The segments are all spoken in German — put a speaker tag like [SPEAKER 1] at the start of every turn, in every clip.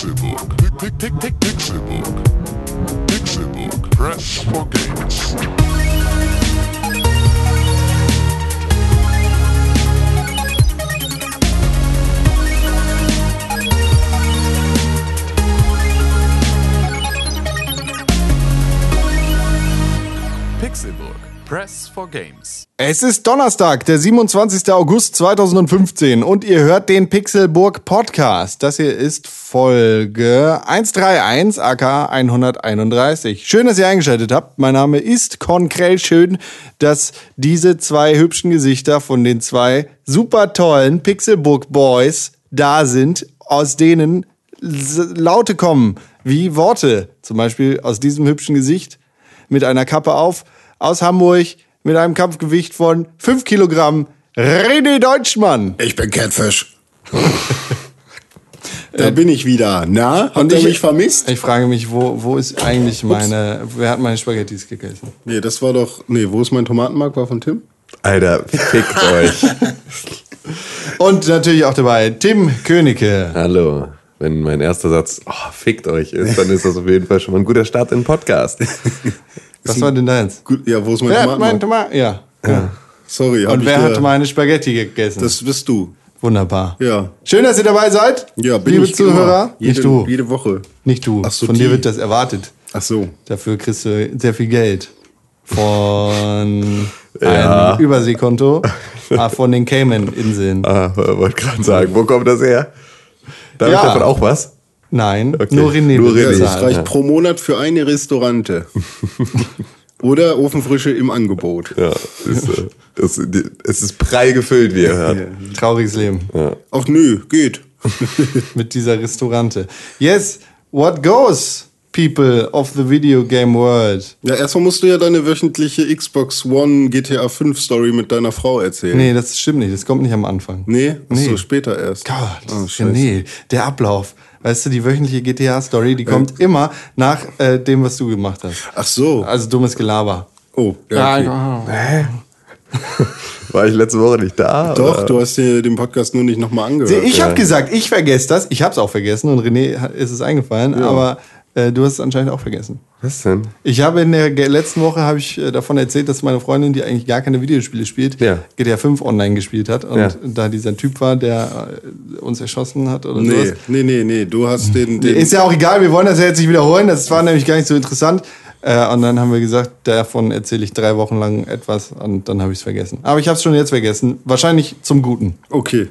[SPEAKER 1] Pixelbook. Pick, pick, pick, Pixelbook. Pixelbook. Press for games. Pixelbook. Press for games.
[SPEAKER 2] Es ist Donnerstag, der 27. August 2015 und ihr hört den Pixelburg Podcast. Das hier ist Folge 131 aka 131. Schön, dass ihr eingeschaltet habt. Mein Name ist Konkrell. Schön, dass diese zwei hübschen Gesichter von den zwei super tollen Pixelburg Boys da sind, aus denen Laute kommen, wie Worte. Zum Beispiel aus diesem hübschen Gesicht mit einer Kappe auf, aus Hamburg mit einem Kampfgewicht von 5 Kilogramm, René Deutschmann.
[SPEAKER 3] Ich bin Catfish. da bin ich wieder. Na, habt
[SPEAKER 2] Und
[SPEAKER 3] ihr
[SPEAKER 2] ich-
[SPEAKER 3] mich vermisst?
[SPEAKER 2] Ich frage mich, wo, wo ist eigentlich meine, wer hat meine Spaghettis gegessen?
[SPEAKER 3] Nee, das war doch. Nee, wo ist mein Tomatenmark? War von Tim?
[SPEAKER 4] Alter, fickt euch.
[SPEAKER 2] Und natürlich auch dabei Tim Königke.
[SPEAKER 4] Hallo. Wenn mein erster Satz, oh, fickt euch ist, dann ist das auf jeden Fall schon mal ein guter Start in den Podcast.
[SPEAKER 2] Was war denn deins?
[SPEAKER 3] Gut, ja, wo ist mein
[SPEAKER 2] Wer hat mein
[SPEAKER 3] Tomatenmark?
[SPEAKER 2] Tomat? Ja. ja.
[SPEAKER 3] Sorry,
[SPEAKER 2] Und wer
[SPEAKER 3] dir-
[SPEAKER 2] hat meine Spaghetti gegessen?
[SPEAKER 3] Das bist du.
[SPEAKER 2] Wunderbar.
[SPEAKER 3] Ja.
[SPEAKER 2] Schön, dass ihr dabei seid.
[SPEAKER 3] Ja, bin
[SPEAKER 2] Liebe
[SPEAKER 3] ich
[SPEAKER 2] Zuhörer.
[SPEAKER 3] Jede,
[SPEAKER 2] nicht du.
[SPEAKER 3] Jede Woche.
[SPEAKER 2] Nicht du.
[SPEAKER 3] Ach so,
[SPEAKER 2] Von dir
[SPEAKER 3] die.
[SPEAKER 2] wird das erwartet.
[SPEAKER 3] Ach so.
[SPEAKER 2] Dafür kriegst du sehr viel Geld. Von
[SPEAKER 4] Ja.
[SPEAKER 2] einem Überseekonto ah, von den Cayman-Inseln.
[SPEAKER 4] ah, wollte gerade sagen, wo kommt das her? Darf
[SPEAKER 2] Ja.
[SPEAKER 4] ich davon auch was?
[SPEAKER 2] Nein,
[SPEAKER 4] Okay.
[SPEAKER 2] nur René
[SPEAKER 4] Nur René.
[SPEAKER 3] Ja, das reicht pro Monat für eine Restaurante. Oder Ofenfrische im Angebot.
[SPEAKER 4] Ja, ist, äh, es, es ist prall gefüllt, wie ihr hört.
[SPEAKER 2] Trauriges Leben
[SPEAKER 3] Ach nö, geht.
[SPEAKER 2] mit dieser Restaurante. Yes, what goes, people of the video game world?
[SPEAKER 3] Ja, erstmal musst du ja deine wöchentliche Xbox One GTA 5 Story mit deiner Frau erzählen.
[SPEAKER 2] Nee, das stimmt nicht. Das kommt nicht am Anfang.
[SPEAKER 3] Nee?
[SPEAKER 2] Nee.
[SPEAKER 3] so, später erst.
[SPEAKER 2] Gott,
[SPEAKER 3] Oh,
[SPEAKER 2] ja, nee, der Ablauf. Weißt du, die wöchentliche GTA-Story, die kommt immer nach äh, dem, was du gemacht hast.
[SPEAKER 3] Ach so.
[SPEAKER 2] Also dummes Gelaber.
[SPEAKER 3] Oh, ja, okay.
[SPEAKER 2] Ja,
[SPEAKER 4] War ich letzte Woche nicht da?
[SPEAKER 3] Doch,
[SPEAKER 4] oder?
[SPEAKER 3] du hast dir den Podcast nur nicht nochmal angehört.
[SPEAKER 2] Ich habe
[SPEAKER 4] Ja.
[SPEAKER 2] gesagt, ich vergesse das. Ich habe es auch vergessen und René ist es eingefallen, aber äh, du hast es anscheinend auch vergessen.
[SPEAKER 4] Was denn?
[SPEAKER 2] Ich habe in der letzten Woche habe ich äh, davon erzählt, dass meine Freundin, die eigentlich gar keine Videospiele spielt,
[SPEAKER 4] Ja.
[SPEAKER 2] GTA 5 online gespielt hat und
[SPEAKER 4] Ja.
[SPEAKER 2] da dieser Typ war, der äh, uns erschossen hat oder
[SPEAKER 3] Nee,
[SPEAKER 2] sowas.
[SPEAKER 3] nee, nee, nee, du hast den, den
[SPEAKER 2] Ist ja auch egal, wir wollen das ja jetzt nicht wiederholen, das war nämlich gar nicht so interessant. Äh, und dann haben wir gesagt, davon erzähle ich drei Wochen lang etwas und dann habe ich es vergessen. Aber ich habe es schon jetzt vergessen. Wahrscheinlich zum Guten.
[SPEAKER 3] Okay.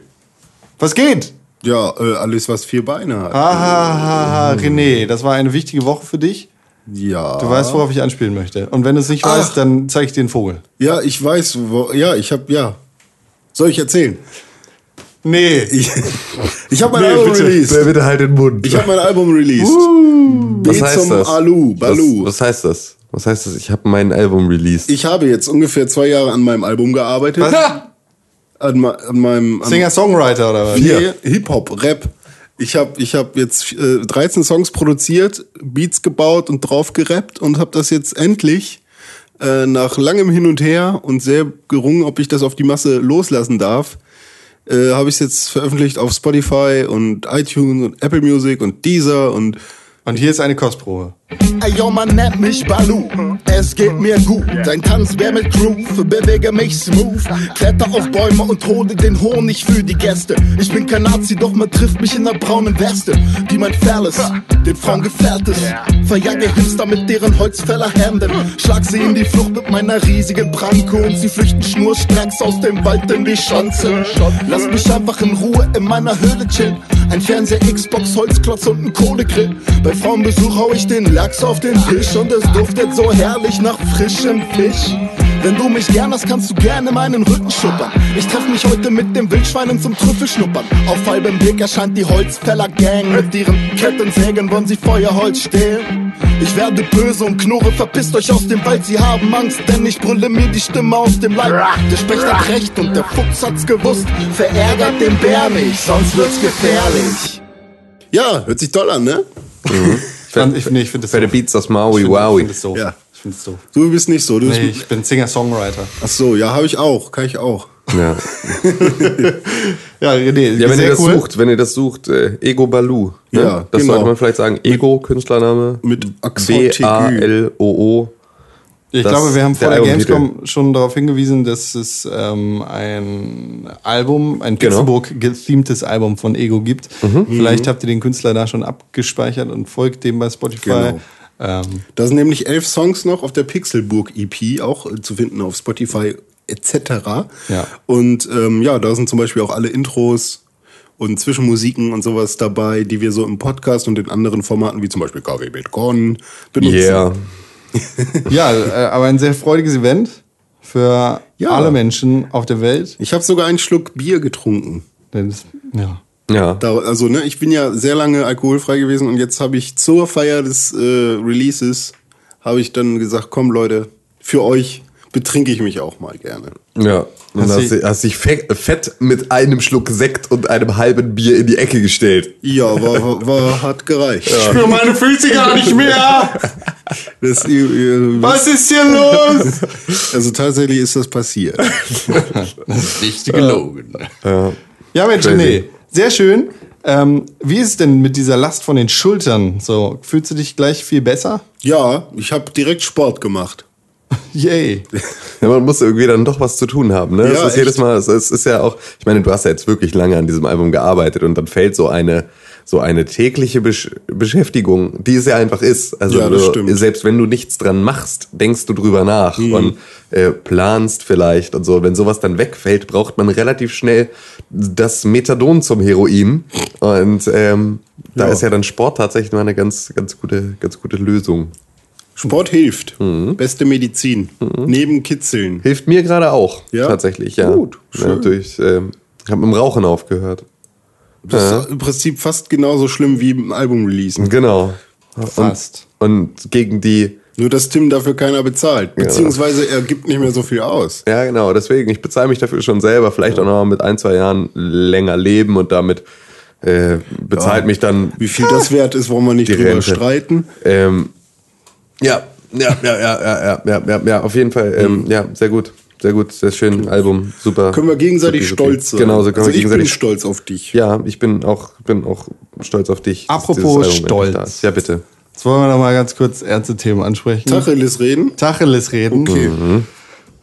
[SPEAKER 2] Was geht?
[SPEAKER 3] Ja, äh, alles, was vier Beine hat.
[SPEAKER 2] Aha, René, das war eine wichtige Woche für dich.
[SPEAKER 3] Ja.
[SPEAKER 2] Du weißt, worauf ich anspielen möchte. Und wenn du es nicht
[SPEAKER 3] Ach.
[SPEAKER 2] weißt, dann zeige ich dir den Vogel.
[SPEAKER 3] Ja, ich weiß, wo, ja, ich hab, ja. Soll ich erzählen?
[SPEAKER 2] Nee.
[SPEAKER 3] Ich, ich habe mein
[SPEAKER 2] Nee,
[SPEAKER 3] Album
[SPEAKER 2] bitte.
[SPEAKER 3] released.
[SPEAKER 4] Wer bitte halt den Mund.
[SPEAKER 3] Ich habe mein Album released.
[SPEAKER 4] was
[SPEAKER 3] B
[SPEAKER 4] heißt
[SPEAKER 3] zum
[SPEAKER 4] das?
[SPEAKER 3] Alu, Balu.
[SPEAKER 4] Was, was heißt das? Was heißt das? Ich habe mein Album released.
[SPEAKER 3] Ich habe jetzt ungefähr zwei Jahre an meinem Album gearbeitet. An, an meinem
[SPEAKER 2] Singer-Songwriter oder was?
[SPEAKER 3] Nee, Hip-Hop, Rap. Ich habe ich hab jetzt äh, 13 Songs produziert, Beats gebaut und drauf gerappt und habe das jetzt endlich äh, nach langem Hin und Her und sehr gerungen, ob ich das auf die Masse loslassen darf, äh, habe ich es jetzt veröffentlicht auf Spotify und iTunes und Apple Music und Deezer und
[SPEAKER 2] Und hier ist eine Kostprobe.
[SPEAKER 5] Ey, yo, man nennt mich Balu. Es geht mir gut. Ein Tanz wär mit Groove. Bewege mich smooth. Kletter auf Bäume und hole den Honig für die Gäste. Ich bin kein Nazi, doch man trifft mich in der braunen Weste. Die mein Phallus, den Frauen gefährt ist. Verjage Hipster mit deren Holzfällerhemden. Schlag sie in die Flucht mit meiner riesigen Pranke. Und sie flüchten schnurstracks aus dem Wald in die Schanze. Lass mich einfach in Ruhe in meiner Höhle chillen. Ein Fernseher, Xbox, Holzklotz und ein Kohlegrill. Bei Frauenbesuch hau ich den Lachs auf den Tisch und es duftet so herrlich nach frischem Fisch. Wenn du mich gern hast, kannst du gerne meinen Rücken schuppern. Ich treff mich heute mit den Wildschweinen zum Trüffelschnuppern. Auf halbem Weg erscheint die Holzfäller-Gang. Mit ihren Kettensägen wollen sie Feuerholz stehlen. Ich werde böse und knurre, verpisst euch aus dem Wald, sie haben Angst, denn ich brülle mir die Stimme aus dem Leib. Der Specht hat recht und der Fuchs hat's gewusst. Verärgert den Bär nicht, sonst wird's gefährlich.
[SPEAKER 3] ja, hört sich toll an, ne?
[SPEAKER 2] Ich, fand- ich, nee, ich finde das
[SPEAKER 4] Fette
[SPEAKER 2] doof.
[SPEAKER 4] Beats aus Maui
[SPEAKER 2] Ich finde das doof.
[SPEAKER 3] Ja.
[SPEAKER 2] Ich finde es doof.
[SPEAKER 3] Du bist nicht so. Du
[SPEAKER 2] Nee,
[SPEAKER 3] bist,
[SPEAKER 2] ich bin Singer-Songwriter.
[SPEAKER 3] ach so, ja, habe ich auch, kann ich auch.
[SPEAKER 4] Ja,
[SPEAKER 2] Ja, René,
[SPEAKER 4] ja wenn ihr das
[SPEAKER 2] cool.
[SPEAKER 4] sucht, wenn ihr das sucht, äh, Ego Balu. Ne?
[SPEAKER 3] Ja,
[SPEAKER 4] das
[SPEAKER 3] genau.
[SPEAKER 4] sollte man vielleicht sagen. Ego, Künstlername.
[SPEAKER 3] Mit Accent
[SPEAKER 4] B-A-L-O-O.
[SPEAKER 2] Ich glaube, wir haben vor
[SPEAKER 4] der.
[SPEAKER 2] Gamescom schon darauf hingewiesen, dass es ähm, ein Album, ein
[SPEAKER 4] Genau.
[SPEAKER 2] Pixelburg gethemtes Album von Ego gibt.
[SPEAKER 3] Mhm.
[SPEAKER 2] Vielleicht habt ihr den Künstler da schon abgespeichert und folgt dem bei Spotify.
[SPEAKER 3] Genau.
[SPEAKER 2] Ähm,
[SPEAKER 3] Da sind nämlich elf Songs noch auf der Pixelburg EP, auch äh, zu finden auf Spotify etc.
[SPEAKER 2] Ja.
[SPEAKER 3] Und ähm, ja, da sind zum Beispiel auch alle Intros und Zwischenmusiken und sowas dabei, die wir so im Podcast und in anderen Formaten wie zum Beispiel KW Bitcoin benutzen.
[SPEAKER 4] Yeah.
[SPEAKER 2] ja, äh, aber ein sehr freudiges Event für
[SPEAKER 3] Ja.
[SPEAKER 2] alle Menschen auf der Welt.
[SPEAKER 3] Ich habe sogar einen Schluck Bier getrunken.
[SPEAKER 2] Denn es- ja.
[SPEAKER 4] Ja.
[SPEAKER 3] Da, also, ne, ich bin ja sehr lange alkoholfrei gewesen und jetzt habe ich zur Feier des äh, Releases habe ich dann gesagt, komm Leute, für euch betrinke ich mich auch mal gerne.
[SPEAKER 4] Ja. Und
[SPEAKER 2] Hast
[SPEAKER 4] hast,
[SPEAKER 2] du-
[SPEAKER 4] dich- hast dich fe- fett mit einem Schluck Sekt und einem halben Bier in die Ecke gestellt.
[SPEAKER 3] Ja, war, war, hat gereicht.
[SPEAKER 2] spüre meine Füße gar nicht mehr.
[SPEAKER 3] Das, ihr, ihr,
[SPEAKER 2] Was ist hier los?
[SPEAKER 3] also tatsächlich ist das passiert.
[SPEAKER 2] Nicht gelogen.
[SPEAKER 4] Ja.
[SPEAKER 2] Ja, Mensch,
[SPEAKER 4] Crazy.
[SPEAKER 2] René, sehr schön. Ähm, wie ist es denn mit dieser Last von den Schultern? So, fühlst du dich gleich viel besser?
[SPEAKER 3] Ja, ich habe direkt Sport gemacht.
[SPEAKER 2] Yay.
[SPEAKER 4] Ja, man muss irgendwie dann doch was zu tun haben, ne?
[SPEAKER 3] Ja,
[SPEAKER 4] es ist jedes
[SPEAKER 3] echt.
[SPEAKER 4] Mal, es ist, ja auch, ich meine, du hast ja jetzt wirklich lange an diesem Album gearbeitet und dann fällt so eine, so eine tägliche Besch Beschäftigung, die es ja einfach ist. Also
[SPEAKER 3] Ja, das
[SPEAKER 4] du, selbst wenn du nichts dran machst, denkst du drüber nach
[SPEAKER 3] Mhm.
[SPEAKER 4] und äh, planst vielleicht und so. Wenn sowas dann wegfällt, braucht man relativ schnell das Methadon zum Heroin. Und ähm, da
[SPEAKER 3] Ja.
[SPEAKER 4] ist ja dann Sport tatsächlich mal eine ganz, ganz gute, ganz gute Lösung.
[SPEAKER 3] Sport hilft.
[SPEAKER 4] Mhm.
[SPEAKER 3] Beste Medizin. Neben Kitzeln.
[SPEAKER 4] Hilft mir gerade auch,
[SPEAKER 3] Ja?
[SPEAKER 4] tatsächlich, ja.
[SPEAKER 3] Gut,
[SPEAKER 4] ja
[SPEAKER 3] schön.
[SPEAKER 4] durch, ähm, ich habe mit dem Rauchen aufgehört.
[SPEAKER 3] Das ist im Prinzip fast genauso schlimm wie im Album releasen.
[SPEAKER 4] Genau.
[SPEAKER 2] Fast.
[SPEAKER 4] Und, und gegen die,
[SPEAKER 3] Nur dass Tim dafür keiner bezahlt. Beziehungsweise er gibt nicht mehr so viel aus.
[SPEAKER 4] ja genau, deswegen, ich bezahle mich dafür schon selber, vielleicht auch noch mal mit ein, zwei Jahren länger leben und damit äh, bezahlt mich dann
[SPEAKER 3] Wie viel das wert ist, wollen wir nicht drüber
[SPEAKER 4] Rente.
[SPEAKER 3] streiten.
[SPEAKER 4] Ähm, ja, ja, ja, ja, ja, ja, ja, ja, auf jeden Fall. Ähm, mhm. ja, sehr gut. Sehr gut, sehr schön, genau. Album, super.
[SPEAKER 3] Können wir gegenseitig
[SPEAKER 4] super,
[SPEAKER 3] stolz sein.
[SPEAKER 4] Genau, so können
[SPEAKER 3] also
[SPEAKER 4] wir gegenseitig.
[SPEAKER 3] Ich bin stolz auf dich.
[SPEAKER 4] Ja, ich bin auch, bin auch stolz auf dich.
[SPEAKER 2] Apropos stolz.
[SPEAKER 4] Ja, bitte.
[SPEAKER 2] Jetzt wollen wir nochmal ganz kurz ernste Themen ansprechen.
[SPEAKER 3] Tacheles reden.
[SPEAKER 2] Tacheles reden.
[SPEAKER 3] Okay. Mhm.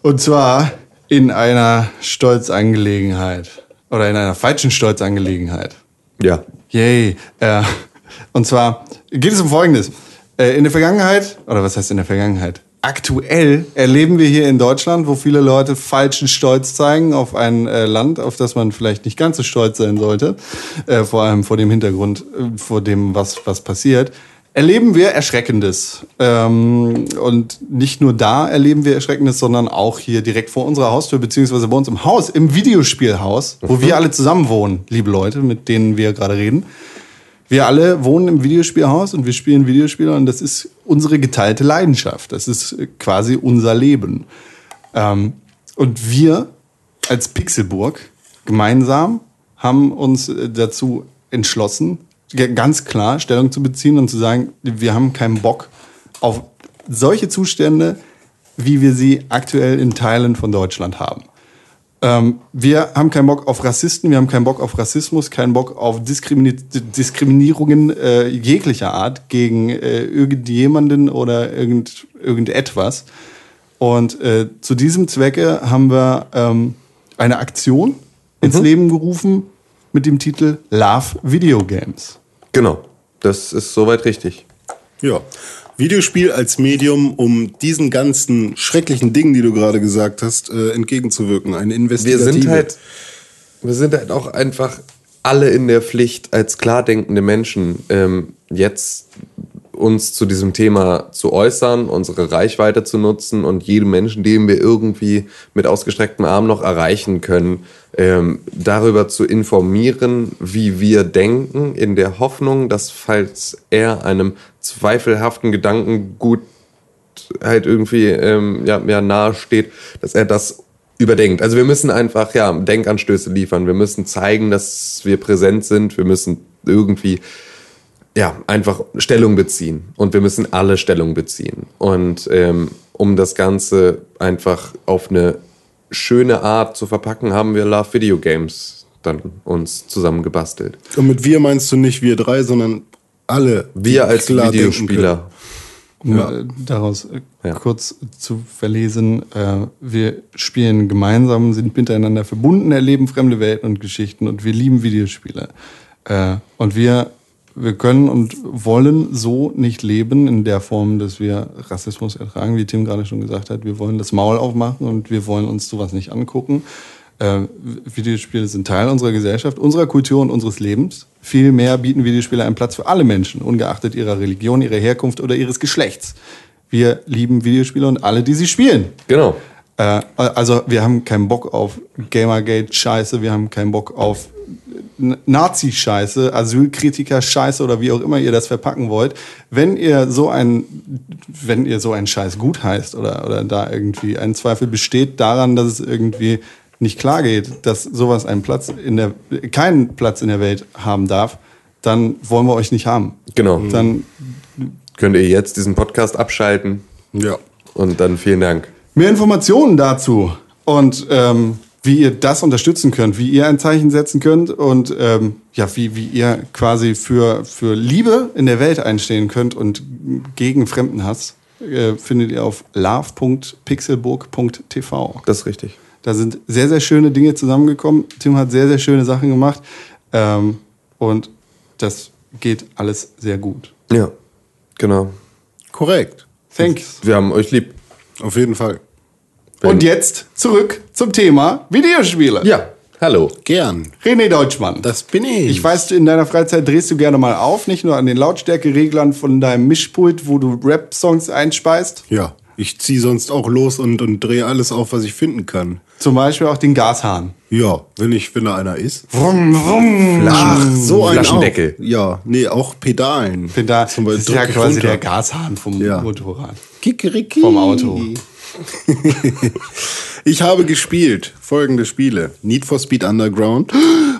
[SPEAKER 2] Und zwar in einer Stolzangelegenheit. Oder in einer falschen Stolzangelegenheit.
[SPEAKER 4] Ja.
[SPEAKER 2] Yay. Äh, und zwar geht es um Folgendes. Äh, in der Vergangenheit, oder was heißt in der Vergangenheit? Aktuell erleben wir hier in Deutschland, wo viele Leute falschen Stolz zeigen auf ein äh, Land, auf das man vielleicht nicht ganz so stolz sein sollte, äh, vor allem vor dem Hintergrund, vor dem, was, was passiert, erleben wir Erschreckendes. Ähm, und nicht nur da erleben wir Erschreckendes, sondern auch hier direkt vor unserer Haustür, beziehungsweise bei uns im Haus, im Videospielhaus, wo wir alle zusammen wohnen, liebe Leute, mit denen wir gerade reden. Wir alle wohnen im Videospielhaus und wir spielen Videospiele und das ist unsere geteilte Leidenschaft. Das ist äh, quasi unser Leben. Ähm, und wir als Pixelburg gemeinsam haben uns äh, dazu entschlossen, ganz klar Stellung zu beziehen und zu sagen, wir haben keinen Bock auf solche Zustände, wie wir sie aktuell in Teilen von Deutschland haben. Ähm, wir haben keinen Bock auf Rassisten, wir haben keinen Bock auf Rassismus, keinen Bock auf Diskrimini Diskriminierungen äh, jeglicher Art gegen äh, irgendjemanden oder irgend, irgendetwas. Und äh, zu diesem Zwecke haben wir ähm, eine Aktion ins Leben gerufen mit dem Titel Love Video Games.
[SPEAKER 4] Genau. Das ist soweit richtig.
[SPEAKER 3] Ja. Videospiel als Medium, um diesen ganzen schrecklichen Dingen, die du gerade gesagt hast, äh, entgegenzuwirken. Eine
[SPEAKER 4] Wir
[SPEAKER 3] Investigative.
[SPEAKER 4] sind halt, wir sind halt auch einfach alle in der Pflicht, als klar denkende Menschen, ähm, jetzt uns zu diesem Thema zu äußern, unsere Reichweite zu nutzen und jedem Menschen, den wir irgendwie mit ausgestrecktem Arm noch erreichen können, ähm, darüber zu informieren, wie wir denken, in der Hoffnung, dass falls er einem zweifelhaften Gedankengut halt irgendwie ähm, ja, ja, nahe steht, dass er das überdenkt. Also wir müssen einfach ja Denkanstöße liefern. Wir müssen zeigen, dass wir präsent sind. Wir müssen irgendwie ja einfach Stellung beziehen und wir müssen alle Stellung beziehen. Und ähm, um das Ganze einfach auf eine schöne Art zu verpacken, haben wir Love Video Games dann uns zusammengebastelt.
[SPEAKER 3] Und mit wir meinst du nicht wir drei, sondern alle.
[SPEAKER 4] Wir als Videospieler.
[SPEAKER 2] Um
[SPEAKER 3] Ja.
[SPEAKER 2] äh, daraus äh,
[SPEAKER 4] Ja.
[SPEAKER 2] kurz zu verlesen, äh, wir spielen gemeinsam, sind miteinander verbunden, erleben fremde Welten und Geschichten und wir lieben Videospiele. Äh, und wir, wir können und wollen so nicht leben in der Form, dass wir Rassismus ertragen, wie Tim gerade schon gesagt hat. Wir wollen das Maul aufmachen und wir wollen uns sowas nicht angucken. Äh, Videospiele sind Teil unserer Gesellschaft, unserer Kultur und unseres Lebens. Vielmehr bieten Videospiele einen Platz für alle Menschen, ungeachtet ihrer Religion, ihrer Herkunft oder ihres Geschlechts. Wir lieben Videospiele und alle, die sie spielen.
[SPEAKER 4] Genau.
[SPEAKER 2] Äh, also wir haben keinen Bock auf Gamergate-Scheiße, wir haben keinen Bock auf N- Nazi-Scheiße, Asylkritiker-Scheiße oder wie auch immer ihr das verpacken wollt. Wenn ihr so ein, wenn ihr so einen Scheiß gut heißt oder, oder da irgendwie ein Zweifel besteht daran, dass es irgendwie nicht klar geht, dass sowas einen Platz in der, keinen Platz in der Welt haben darf, dann wollen wir euch nicht haben.
[SPEAKER 4] Genau.
[SPEAKER 2] Dann
[SPEAKER 4] Könnt ihr jetzt diesen Podcast abschalten
[SPEAKER 3] Ja.
[SPEAKER 4] und dann vielen Dank.
[SPEAKER 2] Mehr Informationen dazu und ähm, wie ihr das unterstützen könnt, wie ihr ein Zeichen setzen könnt und ähm, ja, wie, wie ihr quasi für, für Liebe in der Welt einstehen könnt und gegen Fremdenhass, äh, findet ihr auf love.pixelburg.tv.
[SPEAKER 4] Das ist richtig.
[SPEAKER 2] Da sind sehr, sehr schöne Dinge zusammengekommen. Tim hat sehr, sehr schöne Sachen gemacht ähm, und das geht alles sehr gut.
[SPEAKER 4] Ja, genau.
[SPEAKER 3] Korrekt.
[SPEAKER 2] Thanks.
[SPEAKER 4] Wir haben euch lieb.
[SPEAKER 3] Auf jeden Fall.
[SPEAKER 2] Und jetzt zurück zum Thema Videospiele.
[SPEAKER 4] Ja, hallo.
[SPEAKER 3] Gern.
[SPEAKER 2] René Deutschmann.
[SPEAKER 3] Das bin ich.
[SPEAKER 2] Ich weiß, in deiner Freizeit drehst du gerne mal auf, nicht nur an den Lautstärkereglern von deinem Mischpult, wo du Rap-Songs einspeist,
[SPEAKER 3] Ja. Ich ziehe sonst auch los und, und drehe alles auf, was ich finden kann.
[SPEAKER 2] zum Beispiel auch den Gashahn.
[SPEAKER 3] Ja, wenn ich, wenn da einer ist.
[SPEAKER 2] Wrum, wrum.
[SPEAKER 3] Ach, so ein
[SPEAKER 4] Flaschendeckel.
[SPEAKER 3] Auch. Ja, nee, auch Pedalen.
[SPEAKER 2] Bin da,
[SPEAKER 3] Zum
[SPEAKER 2] das
[SPEAKER 3] Beispiel
[SPEAKER 2] ist ja quasi
[SPEAKER 3] runter.
[SPEAKER 2] der Gashahn vom
[SPEAKER 3] Ja.
[SPEAKER 2] Motorrad.
[SPEAKER 3] Kikeriki.
[SPEAKER 2] Vom Auto.
[SPEAKER 3] Ich habe gespielt folgende Spiele: Need for Speed Underground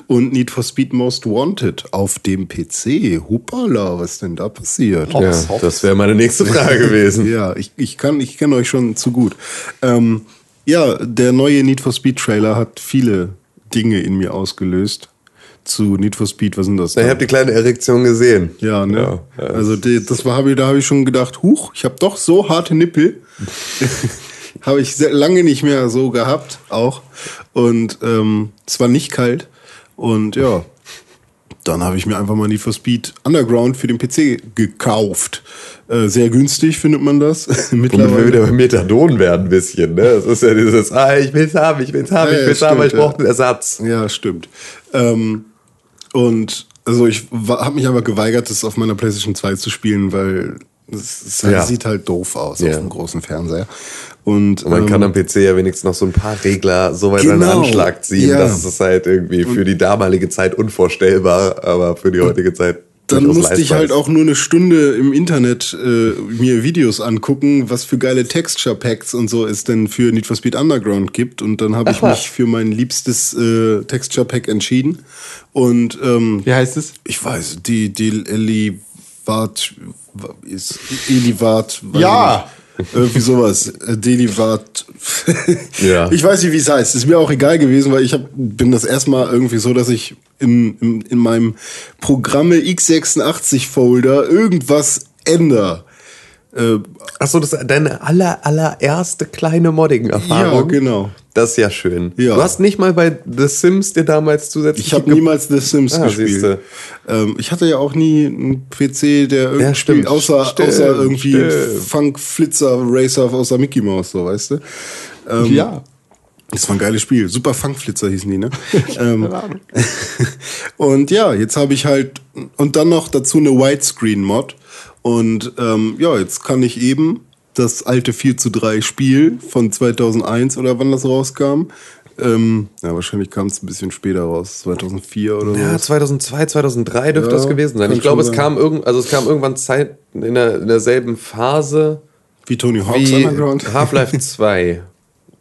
[SPEAKER 3] und Need for Speed Most Wanted auf dem PC. Hupala, was denn da passiert?
[SPEAKER 4] Ja, das wäre meine nächste Frage gewesen.
[SPEAKER 3] Ja, ich, ich kann, ich kenne euch schon zu gut. Ähm, ja, der neue Need for Speed Trailer hat viele Dinge in mir ausgelöst. Zu Need for Speed, was sind das?
[SPEAKER 4] Ich habe die kleine Erektion gesehen.
[SPEAKER 3] Ja, ne?
[SPEAKER 4] Ja, ja.
[SPEAKER 3] Also die, das war, hab ich, da habe ich schon gedacht, huch, ich habe doch so harte Nippel. habe ich sehr lange nicht mehr so gehabt, auch. Und ähm, es war nicht kalt. Und ja, dann habe ich mir einfach mal Need for Speed Underground für den PC gekauft. Äh, sehr günstig findet man das
[SPEAKER 4] Womit wir
[SPEAKER 3] mittlerweile.
[SPEAKER 4] wieder bei Methadon werden ein bisschen, ne? Das ist ja dieses, ah, ich will's haben, ich will's haben,
[SPEAKER 3] Ja,
[SPEAKER 4] ich
[SPEAKER 3] ja,
[SPEAKER 4] will's haben, aber ich
[SPEAKER 3] stimmt, ja.
[SPEAKER 4] brauche einen Ersatz.
[SPEAKER 3] Ja, stimmt. Ähm, und also ich habe mich aber geweigert, das auf meiner PlayStation 2 zu spielen, weil es, es halt,
[SPEAKER 4] Ja.
[SPEAKER 3] sieht halt doof aus
[SPEAKER 4] Ja.
[SPEAKER 3] auf dem großen Fernseher. Und,
[SPEAKER 4] Und man
[SPEAKER 3] ähm,
[SPEAKER 4] kann am PC ja wenigstens noch so ein paar Regler so weit an den
[SPEAKER 3] Genau,
[SPEAKER 4] Anschlag ziehen,
[SPEAKER 3] ja.
[SPEAKER 4] dass es halt irgendwie für die damalige Zeit unvorstellbar, aber für die heutige Zeit
[SPEAKER 3] dann musste ich halt auch nur eine Stunde im Internet äh, mir Videos angucken, was für geile Texture Packs und so es denn für Need for Speed Underground gibt. Und dann habe ich mich für mein liebstes äh, Texture Pack entschieden. Und ähm,
[SPEAKER 2] Wie heißt es?
[SPEAKER 3] ich weiß, die, die Elivat ist Elivat.
[SPEAKER 2] Ja.
[SPEAKER 3] Irgendwie sowas. Äh, Delivat.
[SPEAKER 4] Ja.
[SPEAKER 3] Ich weiß nicht, wie es heißt. Ist mir auch egal gewesen, weil ich hab, bin das erstmal irgendwie so, dass ich im, im, in meinem Programme x86-Folder irgendwas ändere. Äh,
[SPEAKER 4] Achso, das ist deine aller, allererste kleine Modding-Erfahrung.
[SPEAKER 3] Ja, genau.
[SPEAKER 4] Das ist ja schön.
[SPEAKER 3] Ja.
[SPEAKER 4] Du hast nicht mal bei The Sims dir damals zusätzlich...
[SPEAKER 3] ich habe niemals The Sims
[SPEAKER 4] Ah,
[SPEAKER 3] gespielt. Ähm, ich hatte ja auch nie einen PC, der irgendwie
[SPEAKER 4] Ja, stimmt.
[SPEAKER 3] außer,
[SPEAKER 4] Stimmt,
[SPEAKER 3] außer irgendwie
[SPEAKER 4] stimmt.
[SPEAKER 3] Funk Flitzer Racer außer Mickey Mouse, so weißt du. Ähm,
[SPEAKER 2] ja.
[SPEAKER 3] Das war ein geiles Spiel. Super Funkflitzer hießen die, ne? ähm, und ja, jetzt habe ich halt und dann noch dazu eine Widescreen-Mod. Und ähm, ja, jetzt kann ich eben das alte 4 zu 3 Spiel von 2001 oder wann das rauskam. Ähm, ja, wahrscheinlich kam es ein bisschen später raus, 2004 oder so.
[SPEAKER 4] Ja, 2002, 2003 dürfte
[SPEAKER 3] Ja,
[SPEAKER 4] das gewesen sein. Ich glaube, es kam irgend, also es kam irgendwann Zeit in, der, in derselben Phase
[SPEAKER 3] Wie Tony Hawk's
[SPEAKER 4] wie
[SPEAKER 3] Underground.
[SPEAKER 4] Half-Life 2.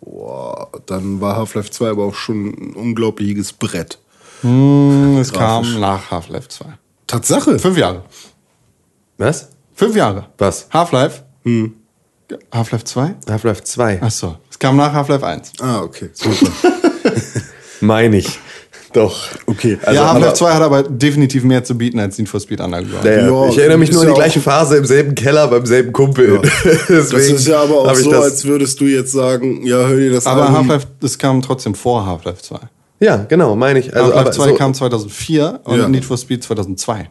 [SPEAKER 3] Boah, dann war Half-Life 2 aber auch schon ein unglaubliches Brett.
[SPEAKER 2] Hm, es
[SPEAKER 3] Grafisch.
[SPEAKER 2] kam nach Half-Life 2.
[SPEAKER 3] Tatsache.
[SPEAKER 2] Fünf Jahre.
[SPEAKER 4] Was?
[SPEAKER 2] Fünf Jahre.
[SPEAKER 4] Was?
[SPEAKER 2] Half-Life? Half-Life 2?
[SPEAKER 4] Half-Life 2.
[SPEAKER 2] Ach so. Es kam nach Half-Life 1.
[SPEAKER 3] Ah, okay. Super.
[SPEAKER 4] Meine ich. Doch.
[SPEAKER 3] Okay.
[SPEAKER 4] Also,
[SPEAKER 2] ja, Half-Life
[SPEAKER 4] aber-
[SPEAKER 2] 2 hat aber definitiv mehr zu bieten als Need for Speed Underground.
[SPEAKER 4] Naja,
[SPEAKER 3] Ja,
[SPEAKER 4] ich erinnere mich nur an
[SPEAKER 3] ja
[SPEAKER 4] die gleiche Phase im selben Keller beim selben Kumpel.
[SPEAKER 3] Das
[SPEAKER 4] Deswegen
[SPEAKER 3] ist ja aber auch so,
[SPEAKER 4] das-
[SPEAKER 3] als würdest du jetzt sagen, ja, hör dir das
[SPEAKER 2] Aber
[SPEAKER 3] Album-
[SPEAKER 2] Half-Life, das kam trotzdem vor Half-Life 2.
[SPEAKER 4] Ja, genau, meine ich. Also,
[SPEAKER 2] Half-Life
[SPEAKER 4] aber
[SPEAKER 2] 2
[SPEAKER 4] so,
[SPEAKER 2] kam 2004 und
[SPEAKER 3] Ja.
[SPEAKER 2] Need for Speed 2002.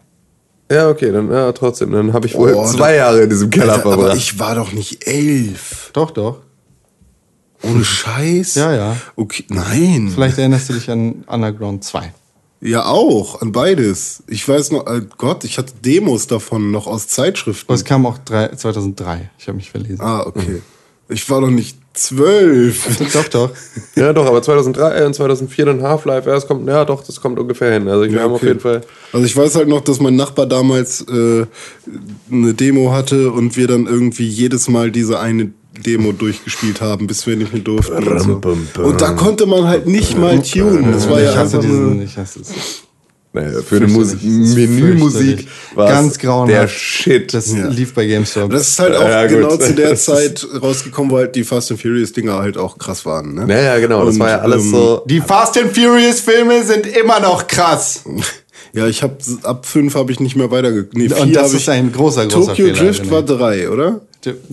[SPEAKER 4] Ja, okay, dann ja, trotzdem. Dann habe ich wohl
[SPEAKER 3] Oh,
[SPEAKER 4] zwei Jahre in diesem Keller
[SPEAKER 3] Alter, aber
[SPEAKER 4] verbracht.
[SPEAKER 3] ich war doch nicht elf.
[SPEAKER 2] Doch, doch.
[SPEAKER 3] Ohne Scheiß?
[SPEAKER 2] Ja, ja.
[SPEAKER 3] Okay, nein.
[SPEAKER 2] Vielleicht erinnerst du dich an Underground 2.
[SPEAKER 3] Ja, auch, an beides. Ich weiß noch, äh, Gott, ich hatte Demos davon noch aus Zeitschriften.
[SPEAKER 2] Aber es kam auch drei, 2003. Ich habe mich verlesen.
[SPEAKER 3] ah, okay. Ich war doch nicht zwölf.
[SPEAKER 2] Doch, doch.
[SPEAKER 4] Ja, doch, aber 2003 und 2004 dann Half-Life, ja, das kommt, ja, doch, das kommt ungefähr hin. Also, wir
[SPEAKER 3] Ja,
[SPEAKER 4] haben auf
[SPEAKER 3] okay.
[SPEAKER 4] jeden Fall.
[SPEAKER 3] Also ich weiß halt noch, dass mein Nachbar damals äh, eine Demo hatte und wir dann irgendwie jedes Mal diese eine Demo durchgespielt haben, bis wir nicht mehr durften. Und, so. und da konnte man halt nicht mal tunen. Das war ja
[SPEAKER 2] ich hasse diesen, ich hasse es.
[SPEAKER 4] Naja, für eine.
[SPEAKER 2] Das ist
[SPEAKER 4] Menümusik war
[SPEAKER 2] Ganz grauenhaft.
[SPEAKER 4] der Shit.
[SPEAKER 2] Das
[SPEAKER 3] Ja.
[SPEAKER 2] lief bei GameStop.
[SPEAKER 3] Das ist halt auch
[SPEAKER 4] Ja, gut.
[SPEAKER 3] genau zu der Zeit rausgekommen, wo halt die Fast and Furious Dinger halt auch krass waren. Ne?
[SPEAKER 4] Ja, ja, genau, das
[SPEAKER 3] Und,
[SPEAKER 4] war ja alles
[SPEAKER 3] ähm,
[SPEAKER 4] so.
[SPEAKER 2] Die Fast and Furious Filme sind immer noch krass.
[SPEAKER 3] Ja, ich habe ab fünf habe ich nicht mehr weiter. Nee,
[SPEAKER 2] Und das ist ein großer, großer
[SPEAKER 3] Tokyo
[SPEAKER 2] Fehler,
[SPEAKER 3] Drift
[SPEAKER 2] genau.
[SPEAKER 3] war drei, oder?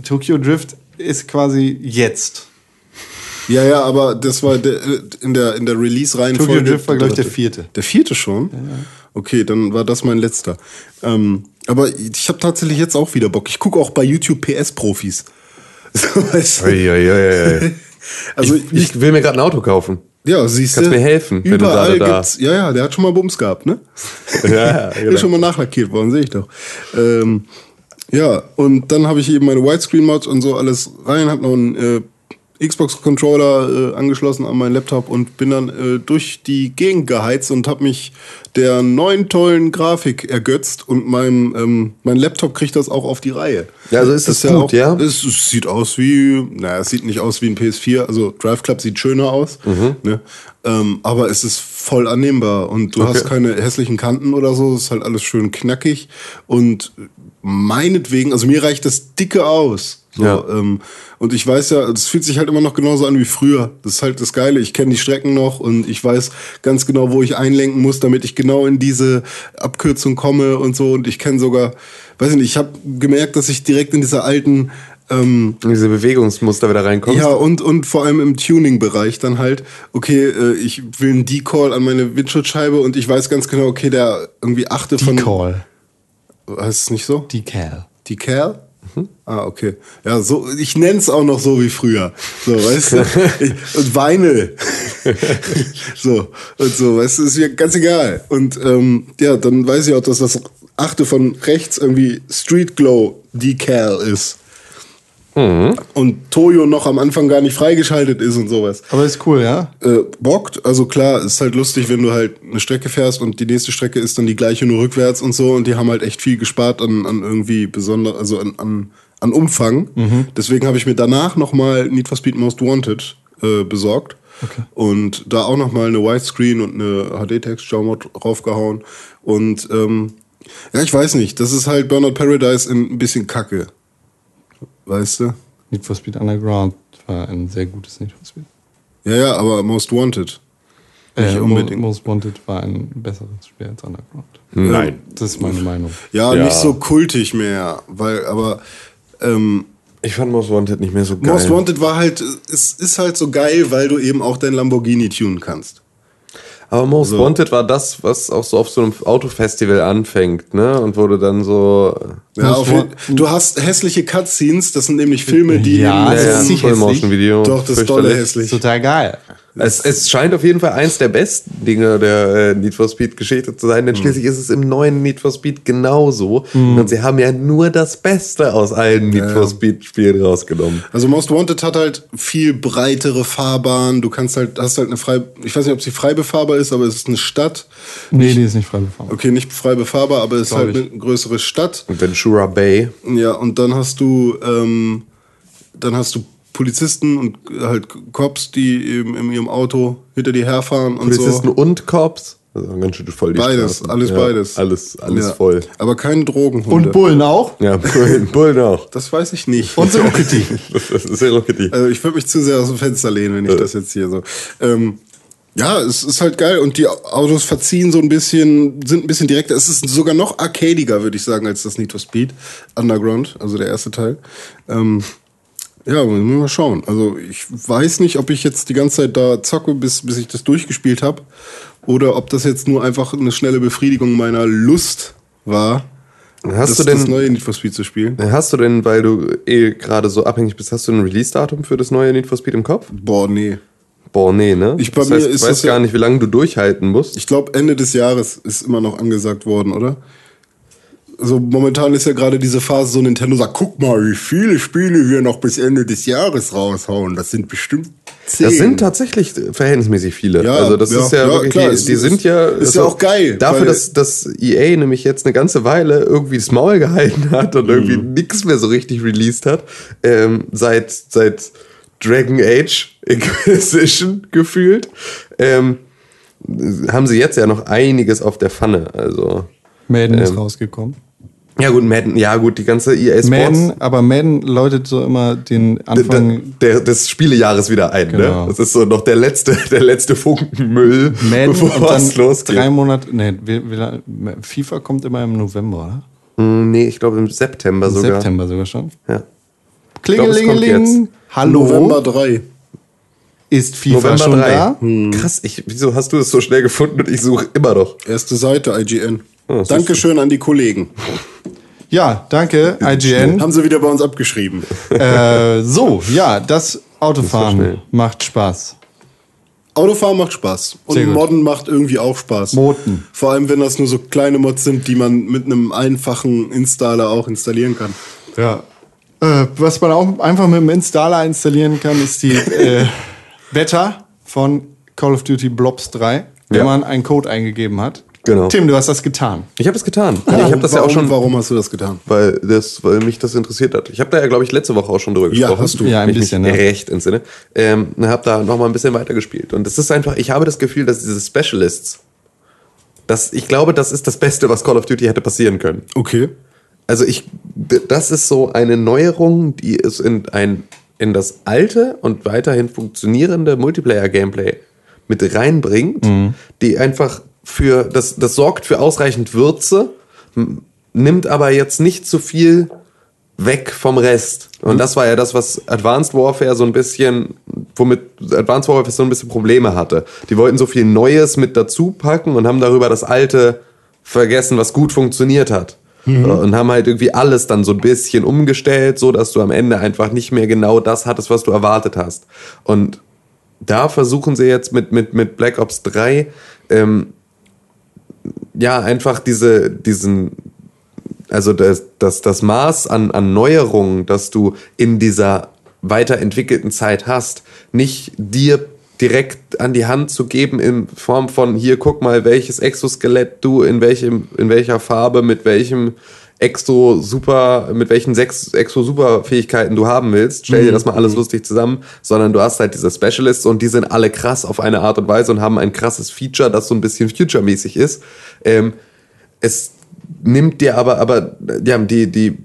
[SPEAKER 2] Tokyo Drift ist quasi jetzt.
[SPEAKER 3] Ja, ja, aber das war der, in der in der Release-Reihenfolge.
[SPEAKER 2] Tokyo Drift war, glaub ich, der vierte.
[SPEAKER 3] Der vierte schon? Okay, dann war das mein letzter. Ähm, aber ich habe tatsächlich jetzt auch wieder Bock. Ich gucke auch bei YouTube PS-Profis. So, weißt du?
[SPEAKER 4] Ui, ui, ui.
[SPEAKER 3] Also
[SPEAKER 4] ich, ich will mir gerade ein Auto kaufen.
[SPEAKER 3] ja, siehst du.
[SPEAKER 4] Kannst mir helfen, wenn du
[SPEAKER 3] Überall
[SPEAKER 4] gerade da-
[SPEAKER 3] gibt's. Ja, ja, der hat schon mal Bums gehabt, ne?
[SPEAKER 4] Ja, ja,
[SPEAKER 3] Der
[SPEAKER 4] genau.
[SPEAKER 3] ist schon mal nachlackiert worden, sehe ich doch. Ähm, ja, und dann habe ich eben meine Widescreen-Mods und so alles rein, habe noch einen äh, Xbox-Controller äh, angeschlossen an meinen Laptop und bin dann äh, durch die Gegend geheizt und habe mich der neuen tollen Grafik ergötzt und mein, ähm, mein Laptop kriegt das auch auf die Reihe.
[SPEAKER 4] Ja, also ist das
[SPEAKER 3] ja
[SPEAKER 4] gut,
[SPEAKER 3] auch,
[SPEAKER 4] ja?
[SPEAKER 3] Es, es sieht aus wie, naja, es sieht nicht aus wie ein PS4, also Drive Club sieht schöner aus,
[SPEAKER 4] Mhm.
[SPEAKER 3] ne? ähm, aber es ist voll annehmbar und du
[SPEAKER 4] Okay.
[SPEAKER 3] hast keine hässlichen Kanten oder so, es ist halt alles schön knackig und meinetwegen, also mir reicht das dicke aus. So,
[SPEAKER 4] Ja.
[SPEAKER 3] ähm, und ich weiß ja, es fühlt sich halt immer noch genauso an wie früher. Das ist halt das Geile. Ich kenne die Strecken noch und ich weiß ganz genau, wo ich einlenken muss, damit ich genau in diese Abkürzung komme und so. Und ich kenne sogar, weiß ich nicht, ich habe gemerkt, dass ich direkt in dieser alten ähm,
[SPEAKER 4] In diese Bewegungsmuster wieder reinkommst.
[SPEAKER 3] ja, und, und vor allem im Tuning-Bereich dann halt, okay, äh, ich will einen Decall an meine Windschutzscheibe und ich weiß ganz genau, okay, der irgendwie achte von.
[SPEAKER 2] Decal.
[SPEAKER 3] Heißt es nicht so?
[SPEAKER 2] Decal.
[SPEAKER 3] Decal?
[SPEAKER 2] Mhm.
[SPEAKER 3] Ah, okay. Ja, so, ich nenn's auch noch so wie früher. So, weißt du? Ich, und Vinyl. so, und so, weißt du, ist mir ganz egal. Und ähm, ja, dann weiß ich auch, dass das achte von rechts irgendwie Street Glow Decal ist.
[SPEAKER 2] Mhm.
[SPEAKER 3] Und Toyo noch am Anfang gar nicht freigeschaltet ist und sowas.
[SPEAKER 2] Aber ist cool, ja?
[SPEAKER 3] Äh, bockt, also klar, ist halt lustig, wenn du halt eine Strecke fährst und die nächste Strecke ist dann die gleiche nur rückwärts und so und die haben halt echt viel gespart an, an irgendwie besonder, also an, an, an Umfang. Deswegen habe ich mir danach nochmal Need for Speed Most Wanted äh, besorgt und da auch nochmal eine Widescreen und eine HD-Texture-Mod draufgehauen und ähm, ja, ich weiß nicht, das ist halt Burnout Paradise in ein bisschen kacke. Weißt du?
[SPEAKER 2] Need for Speed Underground war ein sehr gutes Need for Speed.
[SPEAKER 3] Ja, ja, aber Most Wanted. Nicht
[SPEAKER 2] Äh,
[SPEAKER 3] unbedingt.
[SPEAKER 2] Mo- Most Wanted war ein besseres Spiel als Underground.
[SPEAKER 4] Nein.
[SPEAKER 2] Das ist meine Meinung.
[SPEAKER 3] Ja,
[SPEAKER 4] Ja.
[SPEAKER 3] nicht so kultig mehr, weil, aber ähm,
[SPEAKER 4] Ich fand Most Wanted nicht mehr so geil.
[SPEAKER 3] Most Wanted war halt, es ist halt so geil, weil du eben auch dein Lamborghini tunen kannst.
[SPEAKER 4] Aber Most Wanted war das, was auch so auf so einem Autofestival anfängt, ne? Und wurde dann so.
[SPEAKER 3] Ja,
[SPEAKER 2] Most
[SPEAKER 3] auf, du hast hässliche Cutscenes, das sind nämlich Filme, die
[SPEAKER 2] Ja, das
[SPEAKER 4] ja,
[SPEAKER 2] ist nicht
[SPEAKER 4] Full-Motion-Video.
[SPEAKER 3] doch, das ist dolle hässlich.
[SPEAKER 2] Total geil.
[SPEAKER 4] Es, es scheint auf jeden Fall eins der besten Dinge der äh, Need for Speed Geschichte zu sein, denn schließlich ist es im neuen Need for Speed genauso. Und sie haben ja nur das Beste aus allen Need for Speed Spielen rausgenommen.
[SPEAKER 3] Also Most Wanted hat halt viel breitere Fahrbahn, du kannst halt, hast halt eine frei, ich weiß nicht, ob sie frei befahrbar ist, aber es ist eine Stadt.
[SPEAKER 2] Nee, die ist nicht frei befahren.
[SPEAKER 3] Okay, nicht frei befahrbar, aber es ist halt
[SPEAKER 2] ich.
[SPEAKER 3] eine größere Stadt.
[SPEAKER 4] Und Ventura Bay.
[SPEAKER 3] Ja, und dann hast du, ähm, dann hast du Polizisten und halt Cops, die eben in ihrem Auto hinter dir herfahren und
[SPEAKER 4] Polizisten
[SPEAKER 3] so.
[SPEAKER 4] und Cops. Also ganz schön voll die
[SPEAKER 3] Beides,
[SPEAKER 4] Straßen.
[SPEAKER 3] alles
[SPEAKER 4] ja,
[SPEAKER 3] beides.
[SPEAKER 4] Alles, alles
[SPEAKER 3] Ja.
[SPEAKER 4] voll.
[SPEAKER 3] Aber kein Drogenhunde.
[SPEAKER 2] Und Bullen auch?
[SPEAKER 4] Ja, Bullen, Bullen auch.
[SPEAKER 3] Das weiß ich nicht.
[SPEAKER 2] Und.
[SPEAKER 4] Das ist sehr rockety.
[SPEAKER 3] Also ich würde mich zu sehr aus dem Fenster lehnen, wenn ich das jetzt hier so. Ähm, ja, es ist halt geil und die Autos verziehen so ein bisschen, sind ein bisschen direkter. Es ist sogar noch arcadiger, würde ich sagen, als das Need for Speed Underground, also der erste Teil. Ähm, ja, müssen wir mal schauen. Also ich weiß nicht, ob ich jetzt die ganze Zeit da zocke, bis, bis ich das durchgespielt habe, oder ob das jetzt nur einfach eine schnelle Befriedigung meiner Lust war,
[SPEAKER 4] Hast
[SPEAKER 3] das,
[SPEAKER 4] du denn,
[SPEAKER 3] das neue Need for Speed zu spielen.
[SPEAKER 4] hast du denn, weil du eh gerade so abhängig bist, hast du ein Release-Datum für das neue Need for Speed im Kopf?
[SPEAKER 3] Boah, nee.
[SPEAKER 4] Boah, nee, ne?
[SPEAKER 3] Ich- bei
[SPEAKER 4] das
[SPEAKER 3] mir
[SPEAKER 4] heißt,
[SPEAKER 3] ist
[SPEAKER 4] weiß
[SPEAKER 3] das ja-
[SPEAKER 4] gar nicht, wie lange du durchhalten musst.
[SPEAKER 3] Ich glaube, Ende des Jahres ist immer noch angesagt worden, oder? Also momentan ist ja gerade diese Phase, so Nintendo sagt, guck mal, wie viele Spiele wir noch bis Ende des Jahres raushauen. Das sind bestimmt zehn.
[SPEAKER 4] Das sind tatsächlich verhältnismäßig viele.
[SPEAKER 3] Ja,
[SPEAKER 4] also das
[SPEAKER 3] ja,
[SPEAKER 4] ist ja,
[SPEAKER 3] ja,
[SPEAKER 4] wirklich,
[SPEAKER 3] klar,
[SPEAKER 4] die, die
[SPEAKER 3] ist-
[SPEAKER 4] sind ja
[SPEAKER 3] ist ja auch geil,
[SPEAKER 4] Dafür, dass, dass EA nämlich jetzt eine ganze Weile irgendwie das Maul gehalten hat und irgendwie
[SPEAKER 3] Mhm.
[SPEAKER 4] nichts mehr so richtig released hat, ähm, seit seit Dragon Age Inquisition gefühlt, ähm, haben sie jetzt ja noch einiges auf der Pfanne. Also
[SPEAKER 2] Madden ist
[SPEAKER 4] Ähm,
[SPEAKER 2] rausgekommen.
[SPEAKER 4] Ja gut, Madden, ja gut, die ganze EA Sports.
[SPEAKER 2] Madden, aber Madden läutet so immer den Anfang.
[SPEAKER 4] der, des Spielejahres wieder ein.
[SPEAKER 2] Genau.
[SPEAKER 4] Ne? Das ist so noch der letzte, der letzte Funkenmüll,
[SPEAKER 2] Madden und
[SPEAKER 4] bevor
[SPEAKER 2] dann
[SPEAKER 4] es losgeht.
[SPEAKER 2] drei Monate. Nee, FIFA kommt immer im November, oder?
[SPEAKER 4] Hm, nee, ich glaube im September
[SPEAKER 2] Im
[SPEAKER 4] sogar.
[SPEAKER 2] September sogar schon.
[SPEAKER 4] Ja.
[SPEAKER 2] Klingelingeling. Hallo.
[SPEAKER 3] November 3.
[SPEAKER 2] Ist FIFA
[SPEAKER 4] November
[SPEAKER 2] schon
[SPEAKER 4] 3.
[SPEAKER 2] da?
[SPEAKER 4] Krass, ich, wieso hast du das so schnell gefunden und ich suche immer noch?
[SPEAKER 3] Erste Seite, IGN.
[SPEAKER 4] Ah, das
[SPEAKER 3] Dankeschön an die Kollegen.
[SPEAKER 2] Ja, danke, IGN.
[SPEAKER 3] Haben sie wieder bei uns abgeschrieben.
[SPEAKER 2] äh, so, ja, das. Autofahren macht Spaß.
[SPEAKER 3] Autofahren macht Spaß. Und. Modden macht irgendwie auch Spaß.
[SPEAKER 2] Moten.
[SPEAKER 3] Vor allem, wenn das nur so kleine Mods sind, die man mit einem einfachen Installer auch installieren kann.
[SPEAKER 2] Ja. Äh, was man auch einfach mit dem Installer installieren kann, ist die äh, Beta von Call of Duty Blobs 3, wenn
[SPEAKER 4] Ja.
[SPEAKER 2] man einen Code eingegeben hat.
[SPEAKER 4] Genau.
[SPEAKER 2] Tim, du hast das getan.
[SPEAKER 4] Ich habe es getan. ich habe das ja auch
[SPEAKER 3] warum,
[SPEAKER 4] schon,
[SPEAKER 3] Warum hast du das getan?
[SPEAKER 4] weil, das, weil mich das interessiert hat. Ich habe da ja, glaube ich, letzte Woche auch schon drüber
[SPEAKER 3] Ja,
[SPEAKER 4] gesprochen.
[SPEAKER 3] hast du.
[SPEAKER 2] Ja, ein bisschen,
[SPEAKER 4] mich
[SPEAKER 2] ne?
[SPEAKER 4] recht entsinne. Ähm, habe da noch mal ein bisschen weiter gespielt. Und es ist einfach, ich habe das Gefühl, dass diese Specialists, das, ich glaube, das ist das Beste, was Call of Duty hätte passieren können.
[SPEAKER 3] Okay.
[SPEAKER 4] Also ich, das ist so eine Neuerung, die es in ein, in das alte und weiterhin funktionierende Multiplayer-Gameplay mit reinbringt, die einfach für, das, das sorgt für ausreichend Würze, nimmt aber jetzt nicht zu viel weg vom Rest. Und das war ja das, was Advanced Warfare so ein bisschen, womit Advanced Warfare so ein bisschen Probleme hatte. Die wollten so viel Neues mit dazu packen und haben darüber das Alte vergessen, was gut funktioniert hat. Und haben halt irgendwie alles dann so ein bisschen umgestellt, so dass du am Ende einfach nicht mehr genau das hattest, was du erwartet hast. Und da versuchen sie jetzt mit, mit, mit Black Ops 3, ähm, ja, einfach diese, diesen, also das, das, das Maß an, an Neuerungen, das du in dieser weiterentwickelten Zeit hast, nicht dir direkt an die Hand zu geben in Form von hier guck mal welches Exoskelett du in welchem in welcher Farbe mit welchem Exo super mit welchen sechs Exo super Fähigkeiten du haben willst stell dir das mal alles lustig zusammen sondern du hast halt diese Specialists und die sind alle krass auf eine Art und Weise und haben ein krasses Feature das so ein bisschen future mäßig ist. Ähm, es nimmt dir aber, aber ja, die, die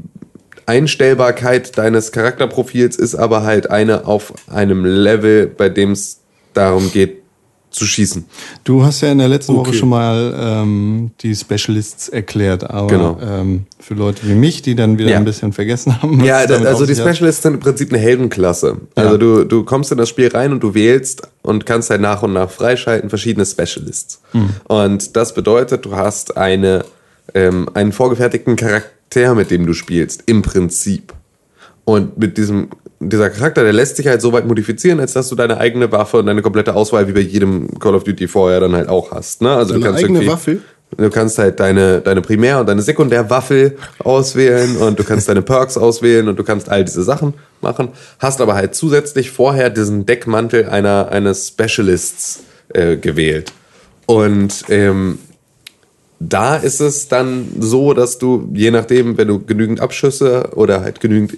[SPEAKER 4] Einstellbarkeit deines Charakterprofils ist aber halt eine auf einem Level, bei dem es darum geht, zu schießen.
[SPEAKER 2] Du hast ja in der letzten Woche
[SPEAKER 3] Okay.
[SPEAKER 2] schon mal ähm, die Specialists erklärt, aber
[SPEAKER 4] Genau.
[SPEAKER 2] ähm, für Leute wie mich, die dann wieder
[SPEAKER 4] Ja.
[SPEAKER 2] ein bisschen vergessen haben.
[SPEAKER 4] Ja,
[SPEAKER 2] damit
[SPEAKER 4] also die
[SPEAKER 2] sich hat.
[SPEAKER 4] Specialists sind im Prinzip eine Heldenklasse. Also
[SPEAKER 2] Ja.
[SPEAKER 4] du, du kommst in das Spiel rein und du wählst und kannst halt nach und nach freischalten verschiedene Specialists.
[SPEAKER 2] Hm.
[SPEAKER 4] Und das bedeutet, du hast eine, ähm, einen vorgefertigten Charakter, mit dem du spielst, im Prinzip. Und mit diesem, dieser Charakter, der lässt sich halt so weit modifizieren, als dass du deine eigene Waffe und deine komplette Auswahl wie bei jedem Call of Duty vorher dann halt auch hast. Ne? Also du
[SPEAKER 3] Deine
[SPEAKER 4] kannst
[SPEAKER 3] eigene Waffe?
[SPEAKER 4] Du kannst halt deine, deine Primär- und deine Sekundärwaffe auswählen und du kannst deine Perks auswählen und du kannst all diese Sachen machen. Hast aber halt zusätzlich vorher diesen Deckmantel einer, eines Specialists äh, gewählt. Und ähm, da ist es dann so, dass du, je nachdem, wenn du genügend Abschüsse oder halt genügend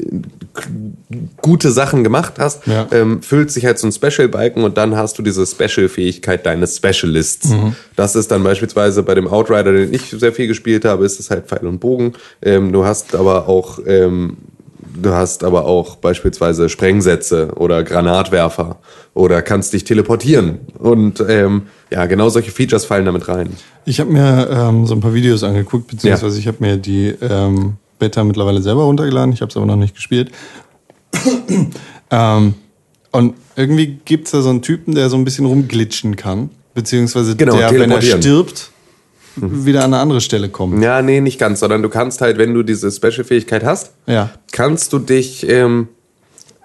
[SPEAKER 4] gute Sachen gemacht hast,
[SPEAKER 2] Ja.
[SPEAKER 4] ähm, füllt sich halt so ein Special-Balken und dann hast du diese Special-Fähigkeit deines Specialists. Das ist dann beispielsweise bei dem Outrider, den ich sehr viel gespielt habe, ist es halt Pfeil und Bogen. Ähm, du hast aber auch ähm, Du hast aber auch beispielsweise Sprengsätze oder Granatwerfer oder kannst dich teleportieren. Und ähm, ja, genau solche Features fallen damit rein.
[SPEAKER 2] Ich habe mir ähm, so ein paar Videos angeguckt, beziehungsweise ich habe mir die ähm, Beta mittlerweile selber runtergeladen. Ich habe es aber noch nicht gespielt. ähm, und irgendwie gibt es da so einen Typen, der so ein bisschen rumglitschen kann. Beziehungsweise
[SPEAKER 4] Genau,
[SPEAKER 2] der, wenn er stirbt, wieder an eine andere Stelle kommt.
[SPEAKER 4] Ja, nee, nicht ganz, sondern du kannst halt, wenn du diese Special-Fähigkeit hast,
[SPEAKER 2] Ja.
[SPEAKER 4] kannst du dich ähm,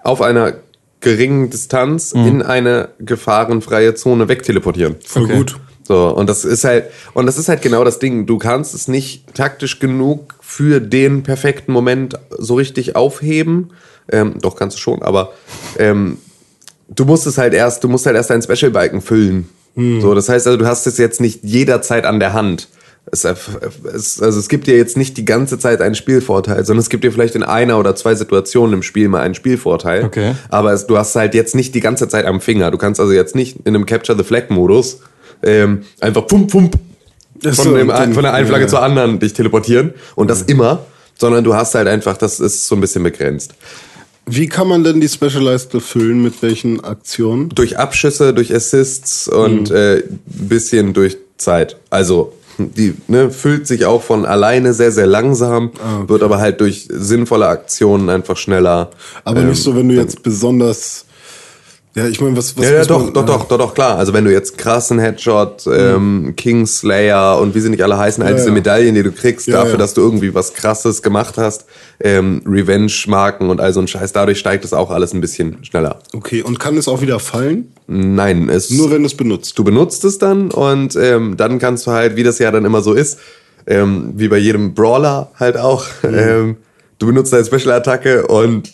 [SPEAKER 4] auf einer geringen Distanz in eine gefahrenfreie Zone wegteleportieren.
[SPEAKER 3] Voll
[SPEAKER 2] Okay.
[SPEAKER 3] gut.
[SPEAKER 4] So, und das ist halt, und das ist halt genau das Ding. Du kannst es nicht taktisch genug für den perfekten Moment so richtig aufheben. Ähm, doch kannst du schon, aber ähm, du musst es halt erst, du musst halt erst deinen Special Balken füllen. So, das heißt also, du hast es jetzt nicht jederzeit an der Hand. Es, es, also es gibt dir jetzt nicht die ganze Zeit einen Spielvorteil, sondern es gibt dir vielleicht in einer oder zwei Situationen im Spiel mal einen Spielvorteil.
[SPEAKER 2] Okay.
[SPEAKER 4] Aber es, du hast halt jetzt nicht die ganze Zeit am Finger. Du kannst also jetzt nicht in einem Capture the Flag Modus ähm, einfach pump pump von,
[SPEAKER 3] so,
[SPEAKER 4] dem,
[SPEAKER 3] dann-
[SPEAKER 4] von der einen Flagge
[SPEAKER 3] ja.
[SPEAKER 4] zur anderen dich teleportieren und das immer, sondern du hast halt einfach, das ist so ein bisschen begrenzt.
[SPEAKER 3] Wie kann man denn die Specialized befüllen? Mit welchen Aktionen?
[SPEAKER 4] Durch Abschüsse, durch Assists und
[SPEAKER 3] Mhm.
[SPEAKER 4] äh, ein bisschen durch Zeit. Also die ne, füllt sich auch von alleine sehr, sehr langsam,
[SPEAKER 3] Ah,
[SPEAKER 4] wird aber halt durch sinnvolle Aktionen einfach schneller.
[SPEAKER 3] Aber
[SPEAKER 4] Ähm,
[SPEAKER 3] nicht so, wenn du jetzt besonders. Ja, ich meine, was, was
[SPEAKER 4] Ja, ja doch,
[SPEAKER 3] man-
[SPEAKER 4] doch, doch, doch, doch, klar. Also wenn du jetzt krassen Headshot, ähm, Kingslayer und wie sie nicht alle heißen, all
[SPEAKER 3] Ja,
[SPEAKER 4] diese
[SPEAKER 3] ja.
[SPEAKER 4] Medaillen, die du kriegst,
[SPEAKER 3] Ja,
[SPEAKER 4] dafür, dass du irgendwie was krasses gemacht hast, ähm, Revenge-Marken und all so ein Scheiß, dadurch steigt es auch alles ein bisschen schneller.
[SPEAKER 3] Okay, und kann es auch wieder fallen?
[SPEAKER 4] Nein, es
[SPEAKER 3] Nur wenn du es benutzt.
[SPEAKER 4] du benutzt es dann und ähm, dann kannst du halt, wie das ja dann immer so ist, ähm, wie bei jedem Brawler halt auch,
[SPEAKER 3] Mhm.
[SPEAKER 4] ähm, du benutzt deine Special-Attacke und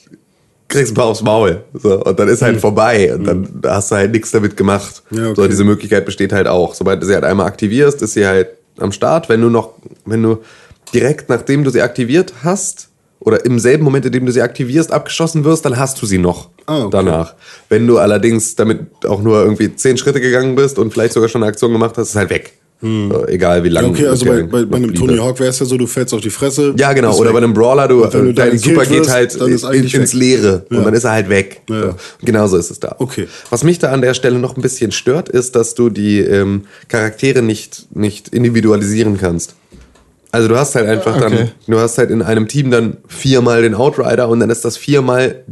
[SPEAKER 4] kriegst ein paar aufs Maul. So, und dann ist halt vorbei und dann hast du halt nichts damit gemacht.
[SPEAKER 3] Mhm. Ja, okay.
[SPEAKER 4] So, diese Möglichkeit besteht halt auch. Sobald du sie halt einmal aktivierst, ist sie halt am Start. Wenn du noch, wenn du direkt nachdem du sie aktiviert hast, oder im selben Moment, in dem du sie aktivierst, abgeschossen wirst, dann hast du sie noch
[SPEAKER 3] Ah, okay.
[SPEAKER 4] danach. Wenn du allerdings damit auch nur irgendwie zehn Schritte gegangen bist und vielleicht sogar schon eine Aktion gemacht hast, ist halt weg. So, egal wie lange.
[SPEAKER 3] Hm. Okay, also bei, bei, bei einem Tony. Hawk wäre es ja so, du fällst auf die Fresse.
[SPEAKER 4] Ja, genau. Oder bei einem Brawler, du,
[SPEAKER 3] du
[SPEAKER 4] dein Super geht halt
[SPEAKER 3] dann ist
[SPEAKER 4] in,
[SPEAKER 3] eigentlich
[SPEAKER 4] ins. Leere
[SPEAKER 3] Ja.
[SPEAKER 4] und dann ist er halt weg.
[SPEAKER 3] Ja.
[SPEAKER 4] So. Genauso ist es da.
[SPEAKER 3] Okay.
[SPEAKER 4] Was mich da an der Stelle noch ein bisschen stört, ist, dass du die ähm, Charaktere nicht, nicht individualisieren kannst. Also du hast halt einfach
[SPEAKER 2] Okay.
[SPEAKER 4] dann, du hast halt in einem Team dann viermal den Outrider und dann ist das viermal.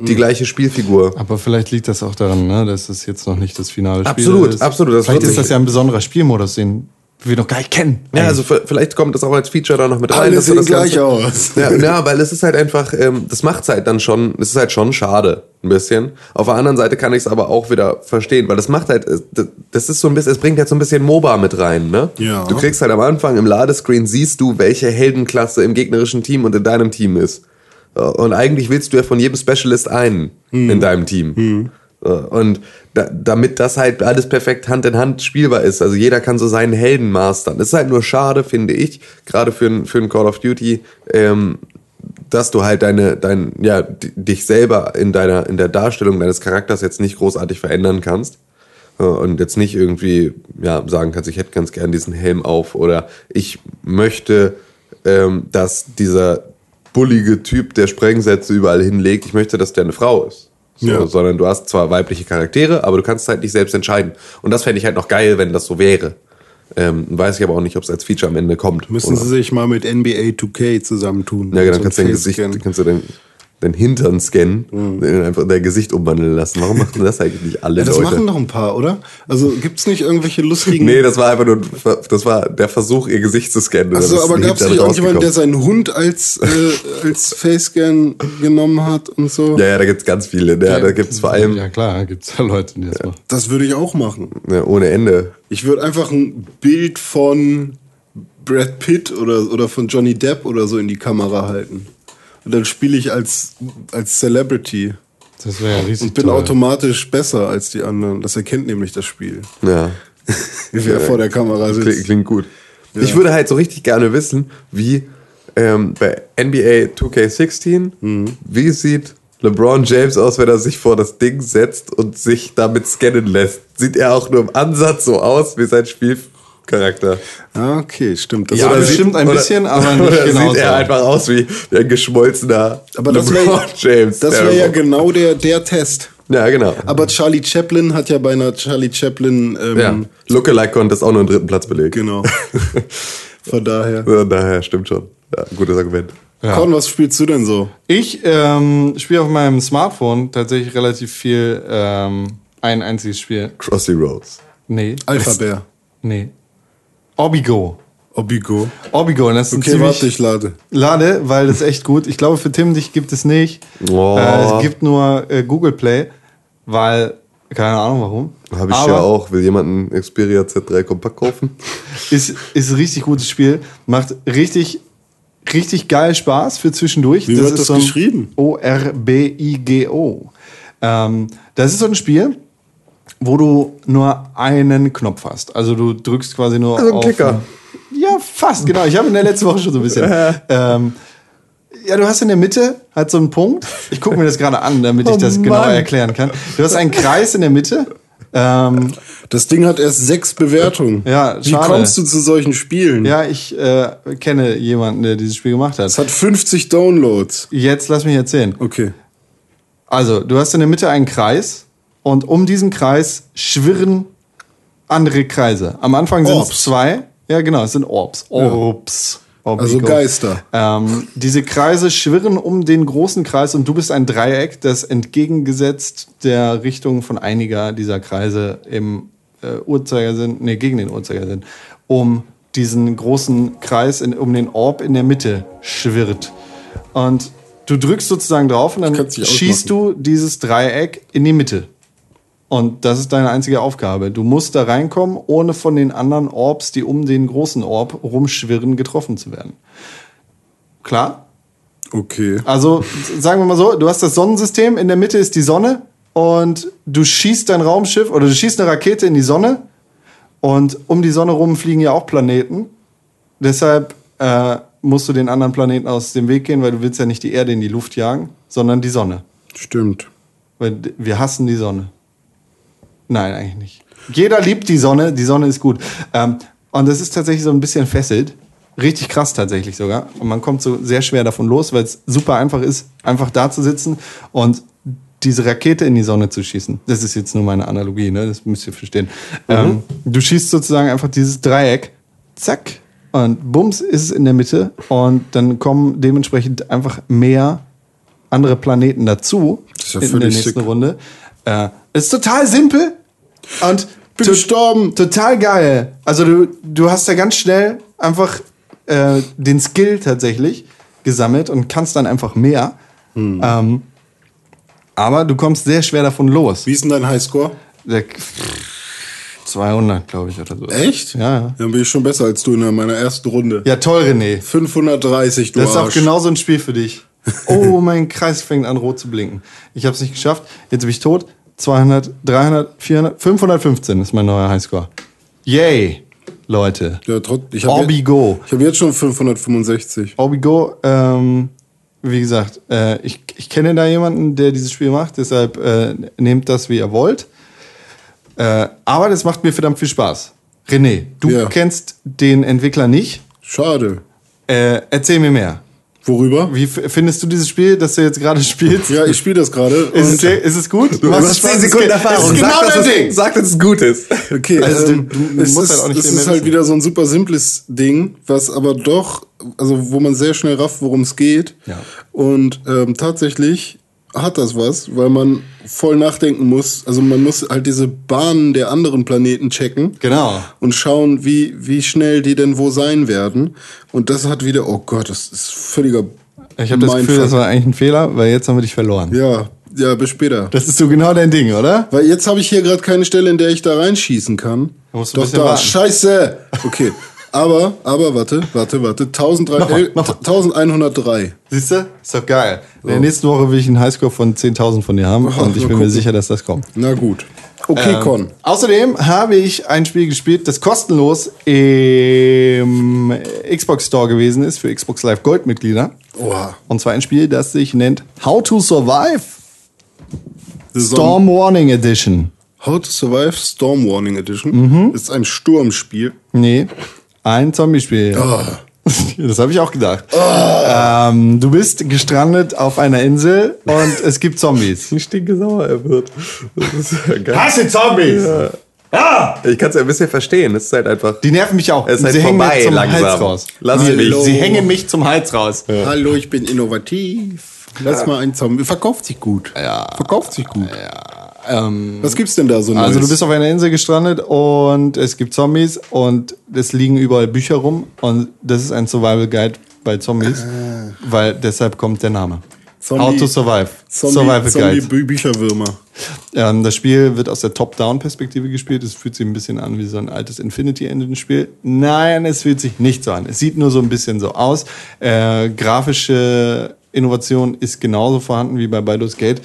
[SPEAKER 4] Die gleiche Spielfigur.
[SPEAKER 2] Aber vielleicht liegt das auch daran, ne, dass es jetzt noch nicht das finale Spiel
[SPEAKER 4] Absolut,
[SPEAKER 2] ist.
[SPEAKER 4] absolut, das
[SPEAKER 2] Vielleicht ist das ja ein besonderer Spielmodus, den wir noch gar nicht kennen.
[SPEAKER 4] Ja, also vielleicht kommt das auch als Feature da noch mit rein.
[SPEAKER 3] Alle
[SPEAKER 4] dass du
[SPEAKER 3] sehen
[SPEAKER 4] das
[SPEAKER 3] gleich
[SPEAKER 4] Ganze-
[SPEAKER 3] aus.
[SPEAKER 4] Ja, ja, weil es ist halt einfach, ähm, das macht's halt dann schon, es ist halt schon schade, ein bisschen. Auf der anderen Seite kann ich es aber auch wieder verstehen, weil das macht halt, äh, das- das ist so ein bisschen, es bringt halt so ein bisschen MOBA mit rein, ne?
[SPEAKER 3] Ja.
[SPEAKER 4] Du kriegst halt am Anfang im Ladescreen siehst du, welche Heldenklasse im gegnerischen Team und in deinem Team ist. Äh, Und eigentlich willst du ja von jedem Specialist einen in deinem Team. Äh, Und da, damit das halt alles perfekt Hand in Hand spielbar ist, also jeder kann so seinen Helden mastern. Das ist halt nur schade, finde ich, gerade für, für ein Call of Duty, ähm, dass du halt deine, dein, ja, dich selber in deiner, in der Darstellung deines Charakters jetzt nicht großartig verändern kannst. Äh, Und jetzt nicht irgendwie, ja, sagen kannst, ich hätte ganz gern diesen Helm auf oder ich möchte, ähm, dass dieser bullige Typ, der Sprengsätze überall hinlegt, ich möchte, dass der eine Frau ist. So,
[SPEAKER 3] Ja.
[SPEAKER 4] Sondern du hast zwar weibliche Charaktere, aber du kannst halt nicht selbst entscheiden. Und das fände ich halt noch geil, wenn das so wäre. Ähm, weiß ich aber auch nicht, ob es als Feature am Ende kommt.
[SPEAKER 3] Müssen
[SPEAKER 4] oder?
[SPEAKER 3] sie sich mal mit NBA 2K zusammentun.
[SPEAKER 4] Ja, genau,
[SPEAKER 3] So
[SPEAKER 4] kannst du
[SPEAKER 3] ein
[SPEAKER 4] dein Gesicht, kannst du dein Hintern scannen,
[SPEAKER 3] Mhm.
[SPEAKER 4] den einfach dein Gesicht umwandeln lassen. Warum machen das eigentlich nicht alle
[SPEAKER 3] Ja, das
[SPEAKER 4] Leute?
[SPEAKER 3] machen doch ein paar, oder? Also gibt's nicht irgendwelche lustigen.
[SPEAKER 4] Nee, das war einfach nur, das war der Versuch, ihr Gesicht zu scannen. und
[SPEAKER 3] also, aber gab's
[SPEAKER 4] Hintern
[SPEAKER 3] nicht irgendjemanden, der seinen Hund als, äh, als Facescan genommen hat und so?
[SPEAKER 4] Ja, ja, da gibt's ganz viele. Ja, da gibt's vor allem
[SPEAKER 2] Ja, klar, gibt's da Leute, die das machen.
[SPEAKER 3] Das würde ich auch machen.
[SPEAKER 4] ja, ohne Ende.
[SPEAKER 3] Ich würde einfach ein Bild von Brad Pitt oder, oder von Johnny Depp oder so in die Kamera halten. Und dann spiele ich als, als Celebrity
[SPEAKER 2] Das wäre ja riesig.
[SPEAKER 3] und bin
[SPEAKER 2] toll.
[SPEAKER 3] automatisch besser als die anderen. Das erkennt nämlich das Spiel.
[SPEAKER 4] Ja,
[SPEAKER 3] Wie wir vor der Kamera
[SPEAKER 4] klingt,
[SPEAKER 3] sitzen.
[SPEAKER 4] klingt gut. Ich würde halt so richtig gerne wissen, wie ähm, bei NBA 2K16, wie sieht LeBron James aus, wenn er sich vor das Ding setzt und sich damit scannen lässt? Sieht er auch nur im Ansatz so aus wie sein Spielcharakter?
[SPEAKER 3] Ah, okay, stimmt. Das
[SPEAKER 2] Ja,
[SPEAKER 3] oder
[SPEAKER 2] bestimmt ein bisschen, aber nicht
[SPEAKER 4] oder
[SPEAKER 2] genau
[SPEAKER 4] sieht er einfach aus wie, wie ein geschmolzener
[SPEAKER 3] Aber das
[SPEAKER 4] LeBron
[SPEAKER 3] wäre
[SPEAKER 4] James?
[SPEAKER 3] das
[SPEAKER 4] Der
[SPEAKER 3] wär ja genau der, der Test.
[SPEAKER 4] Ja, genau.
[SPEAKER 3] Aber Charlie Chaplin hat ja bei einer Charlie Chaplin, ähm,
[SPEAKER 4] ja. Lookalike Contest auch nur einen dritten Platz belegt.
[SPEAKER 3] genau. Von daher.
[SPEAKER 4] Ja, daher stimmt schon. Ja, gutes Argument.
[SPEAKER 2] Ja.
[SPEAKER 3] Con, was spielst du denn so?
[SPEAKER 2] Ich ähm, spiele auf meinem Smartphone tatsächlich relativ viel ähm, ein einziges Spiel.
[SPEAKER 4] Crossy Rose.
[SPEAKER 2] Nee.
[SPEAKER 3] Alphabär.
[SPEAKER 2] Nee. Obigo.
[SPEAKER 3] Obigo.
[SPEAKER 2] Obigo, und das ist
[SPEAKER 3] Okay, warte, ich lade.
[SPEAKER 2] Lade, weil das ist echt gut. Ich glaube, für Tim dich gibt es nicht.
[SPEAKER 4] Oh.
[SPEAKER 2] Äh, es gibt nur äh, Google Play, weil, keine Ahnung warum.
[SPEAKER 4] Habe ich
[SPEAKER 2] Aber
[SPEAKER 4] ja auch. Will jemand einen Xperia Z3 Kompakt kaufen?
[SPEAKER 2] Ist, ist ein richtig gutes Spiel. Macht richtig, richtig geil Spaß für zwischendurch.
[SPEAKER 3] Wie wird
[SPEAKER 2] ist
[SPEAKER 3] das
[SPEAKER 2] so
[SPEAKER 3] geschrieben?
[SPEAKER 2] O-R-B-I-G-O. Ähm, das ist so ein Spiel, wo du nur einen Knopf hast. Also du drückst quasi nur
[SPEAKER 4] Also ein
[SPEAKER 2] auf...
[SPEAKER 4] Klicker.
[SPEAKER 2] Ja, fast, genau. Ich habe in der letzten Woche schon so ein bisschen... ähm, ja, du hast in der Mitte halt so einen Punkt. Ich gucke mir das gerade an, damit ich
[SPEAKER 4] Oh
[SPEAKER 2] das genauer
[SPEAKER 4] Mann.
[SPEAKER 2] erklären kann. Du hast einen Kreis in der Mitte. Ähm,
[SPEAKER 3] Das Ding hat erst sechs Bewertungen.
[SPEAKER 2] Ja,
[SPEAKER 3] Wie
[SPEAKER 2] schade.
[SPEAKER 3] kommst du zu solchen Spielen?
[SPEAKER 2] ja, ich äh, kenne jemanden, der dieses Spiel gemacht hat.
[SPEAKER 3] Es hat 50 Downloads.
[SPEAKER 2] Jetzt lass mich erzählen.
[SPEAKER 3] Okay.
[SPEAKER 2] Also, du hast in der Mitte einen Kreis und um diesen Kreis schwirren andere Kreise. Am Anfang sind es
[SPEAKER 3] Orbs.
[SPEAKER 2] zwei. Ja, genau, es sind Orbs. Orbs.
[SPEAKER 3] Also
[SPEAKER 2] Obigo.
[SPEAKER 3] Geister.
[SPEAKER 2] Ähm, diese Kreise schwirren um den großen Kreis und du bist ein Dreieck, das entgegengesetzt der Richtung von einiger dieser Kreise im äh, Uhrzeigersinn, nee, gegen den Uhrzeigersinn, um diesen großen Kreis, in, um den Orb in der Mitte schwirrt. Und du drückst sozusagen drauf und dann schießt du dieses Dreieck in die Mitte. Und das ist deine einzige Aufgabe. Du musst da reinkommen, ohne von den anderen Orbs, die um den großen Orb rumschwirren, getroffen zu werden. Klar?
[SPEAKER 3] Okay.
[SPEAKER 2] Also sagen wir mal so, du hast das Sonnensystem, in der Mitte ist die Sonne und du schießt dein Raumschiff oder du schießt eine Rakete in die Sonne und um die Sonne rum fliegen ja auch Planeten. Deshalb äh, musst du den anderen Planeten aus dem Weg gehen, weil du willst ja nicht die Erde in die Luft jagen, sondern die Sonne.
[SPEAKER 3] Stimmt.
[SPEAKER 2] Weil wir hassen die Sonne. Nein, eigentlich nicht. Jeder liebt die Sonne, die Sonne ist gut. Ähm, und das ist tatsächlich so ein bisschen fesselt. Richtig krass tatsächlich sogar. Und man kommt so sehr schwer davon los, weil es super einfach ist, einfach da zu sitzen und diese Rakete in die Sonne zu schießen. Das ist jetzt nur meine Analogie, ne? das müsst ihr verstehen. Ähm, du schießt sozusagen einfach dieses Dreieck, zack, und bums ist es in der Mitte und dann kommen dementsprechend einfach mehr andere Planeten dazu
[SPEAKER 3] ist ja
[SPEAKER 2] in der nächsten
[SPEAKER 3] sick.
[SPEAKER 2] Runde. Äh, ist total simpel und
[SPEAKER 3] Bin
[SPEAKER 2] to-
[SPEAKER 3] gestorben.
[SPEAKER 2] total geil. Also du, du hast ja ganz schnell einfach äh, den Skill tatsächlich gesammelt und kannst dann einfach mehr.
[SPEAKER 3] Hm.
[SPEAKER 2] Ähm, aber du kommst sehr schwer davon los.
[SPEAKER 3] Wie ist denn dein Highscore?
[SPEAKER 2] Der, 200, glaube ich, oder so.
[SPEAKER 3] Echt?
[SPEAKER 2] Ja, ja.
[SPEAKER 3] Dann bin ich schon besser als du in meiner ersten Runde.
[SPEAKER 2] Ja, toll, René.
[SPEAKER 3] 530, du
[SPEAKER 2] Das ist auch
[SPEAKER 3] Arsch.
[SPEAKER 2] genau so ein Spiel für dich. Oh, mein Kreis fängt an rot zu blinken. Ich habe es nicht geschafft. Jetzt bin ich tot. 200, 300, 400, 515 ist mein neuer Highscore. Yay, Leute.
[SPEAKER 3] Ja, ich habe
[SPEAKER 2] Orbigo.
[SPEAKER 3] ich hab jetzt schon 565.
[SPEAKER 2] Orbigo, ähm, wie gesagt, äh, ich, ich kenne da jemanden, der dieses Spiel macht, deshalb äh, nehmt das, wie ihr wollt. Äh, aber das macht mir verdammt viel Spaß. René, du
[SPEAKER 3] Ja.
[SPEAKER 2] kennst den Entwickler nicht.
[SPEAKER 3] Schade.
[SPEAKER 2] Äh, erzähl mir mehr.
[SPEAKER 3] Worüber?
[SPEAKER 2] Wie findest du dieses Spiel, das du jetzt gerade spielst?
[SPEAKER 3] Ja, ich spiele das gerade.
[SPEAKER 2] Ist ist es gut?
[SPEAKER 4] Du
[SPEAKER 2] Macht
[SPEAKER 4] hast
[SPEAKER 2] es Spaß?
[SPEAKER 4] 10 Sekunden Erfahrung.
[SPEAKER 2] Ist genau
[SPEAKER 4] sag,
[SPEAKER 2] dein Ding.
[SPEAKER 4] sag, dass es gut ist.
[SPEAKER 3] Okay,
[SPEAKER 2] Also,
[SPEAKER 3] ähm,
[SPEAKER 2] du- du
[SPEAKER 3] es
[SPEAKER 2] musst
[SPEAKER 3] ist,
[SPEAKER 2] halt auch nicht
[SPEAKER 3] es ist halt
[SPEAKER 2] wissen.
[SPEAKER 3] wieder so ein super simples Ding, was aber doch, also wo man sehr schnell rafft, worum es geht.
[SPEAKER 2] Ja.
[SPEAKER 3] Und ähm, tatsächlich hat das was, weil man voll nachdenken muss. Also man muss halt diese Bahnen der anderen Planeten checken.
[SPEAKER 2] Genau.
[SPEAKER 3] Und schauen, wie, wie schnell die denn wo sein werden. Und das hat wieder, oh Gott, das ist völliger
[SPEAKER 2] Ich habe das Gefühl,
[SPEAKER 3] Mindfuck.
[SPEAKER 2] das war eigentlich ein Fehler, weil jetzt haben wir dich verloren.
[SPEAKER 3] Ja, ja, bis später.
[SPEAKER 2] Das ist so genau dein Ding, oder?
[SPEAKER 3] Weil jetzt habe ich hier gerade keine Stelle, in der ich da reinschießen kann.
[SPEAKER 2] Da musst du ein
[SPEAKER 3] Doch
[SPEAKER 2] bisschen
[SPEAKER 3] da,
[SPEAKER 2] warten.
[SPEAKER 3] scheiße. Okay, aber, aber, warte, warte, warte. 1300
[SPEAKER 2] Nochmal,
[SPEAKER 3] äh,
[SPEAKER 2] nochmal.
[SPEAKER 3] 1103.
[SPEAKER 2] Siehst du? Ist doch geil. In der nächsten Woche will ich einen Highscore von 10.000 von dir haben und ich bin mir
[SPEAKER 3] gucken.
[SPEAKER 2] sicher, dass das kommt.
[SPEAKER 3] Na gut. Okay,
[SPEAKER 2] Ähm,
[SPEAKER 3] Con.
[SPEAKER 2] Außerdem habe ich ein Spiel gespielt, das kostenlos im Xbox Store gewesen ist für Xbox Live Gold Mitglieder.
[SPEAKER 3] Oha.
[SPEAKER 2] Und zwar ein Spiel, das sich nennt How to Survive
[SPEAKER 3] The
[SPEAKER 2] Storm Warning Edition.
[SPEAKER 3] How to Survive Storm Warning Edition.
[SPEAKER 2] Mhm.
[SPEAKER 3] Ist ein Sturmspiel.
[SPEAKER 2] Nee, ein Zombie-Spiel. Das habe ich auch gedacht. Ähm, du bist gestrandet auf einer Insel und es gibt Zombies.
[SPEAKER 4] Wie stinke sauer er wird. Das ist ja geil.
[SPEAKER 2] Hasse Zombies!
[SPEAKER 4] Ich kann es ja ein bisschen verstehen. Es ist halt einfach.
[SPEAKER 2] Die nerven mich auch.
[SPEAKER 4] Es ist halt
[SPEAKER 2] sie hängen
[SPEAKER 4] vorbei
[SPEAKER 2] mir zum
[SPEAKER 4] langsam.
[SPEAKER 2] Hals raus.
[SPEAKER 4] Lass
[SPEAKER 2] sie,
[SPEAKER 4] mich.
[SPEAKER 2] sie hängen mich zum Hals raus.
[SPEAKER 3] Hallo, ich bin innovativ. Lass mal einen Zombie. Verkauft sich gut.
[SPEAKER 2] Ja.
[SPEAKER 3] Verkauft sich gut.
[SPEAKER 2] Ähm,
[SPEAKER 3] Was gibt's denn da so
[SPEAKER 2] also
[SPEAKER 3] Neues?
[SPEAKER 2] du bist auf einer Insel gestrandet und es gibt Zombies und es liegen überall Bücher rum und das ist ein Survival Guide bei Zombies, weil deshalb kommt der Name.
[SPEAKER 3] Zombie-
[SPEAKER 2] How to Survive.
[SPEAKER 3] Zombie,
[SPEAKER 2] Survival
[SPEAKER 3] Zombie
[SPEAKER 2] Guide.
[SPEAKER 3] Bü Bücherwürmer.
[SPEAKER 2] Ähm, das Spiel wird aus der Top-Down-Perspektive gespielt. Es fühlt sich ein bisschen an wie so ein altes Infinity-Engine-Spiel. Nein, es fühlt sich nicht so an. Es sieht nur so ein bisschen so aus. Äh, grafische Innovation ist genauso vorhanden wie bei Baldur's Gate.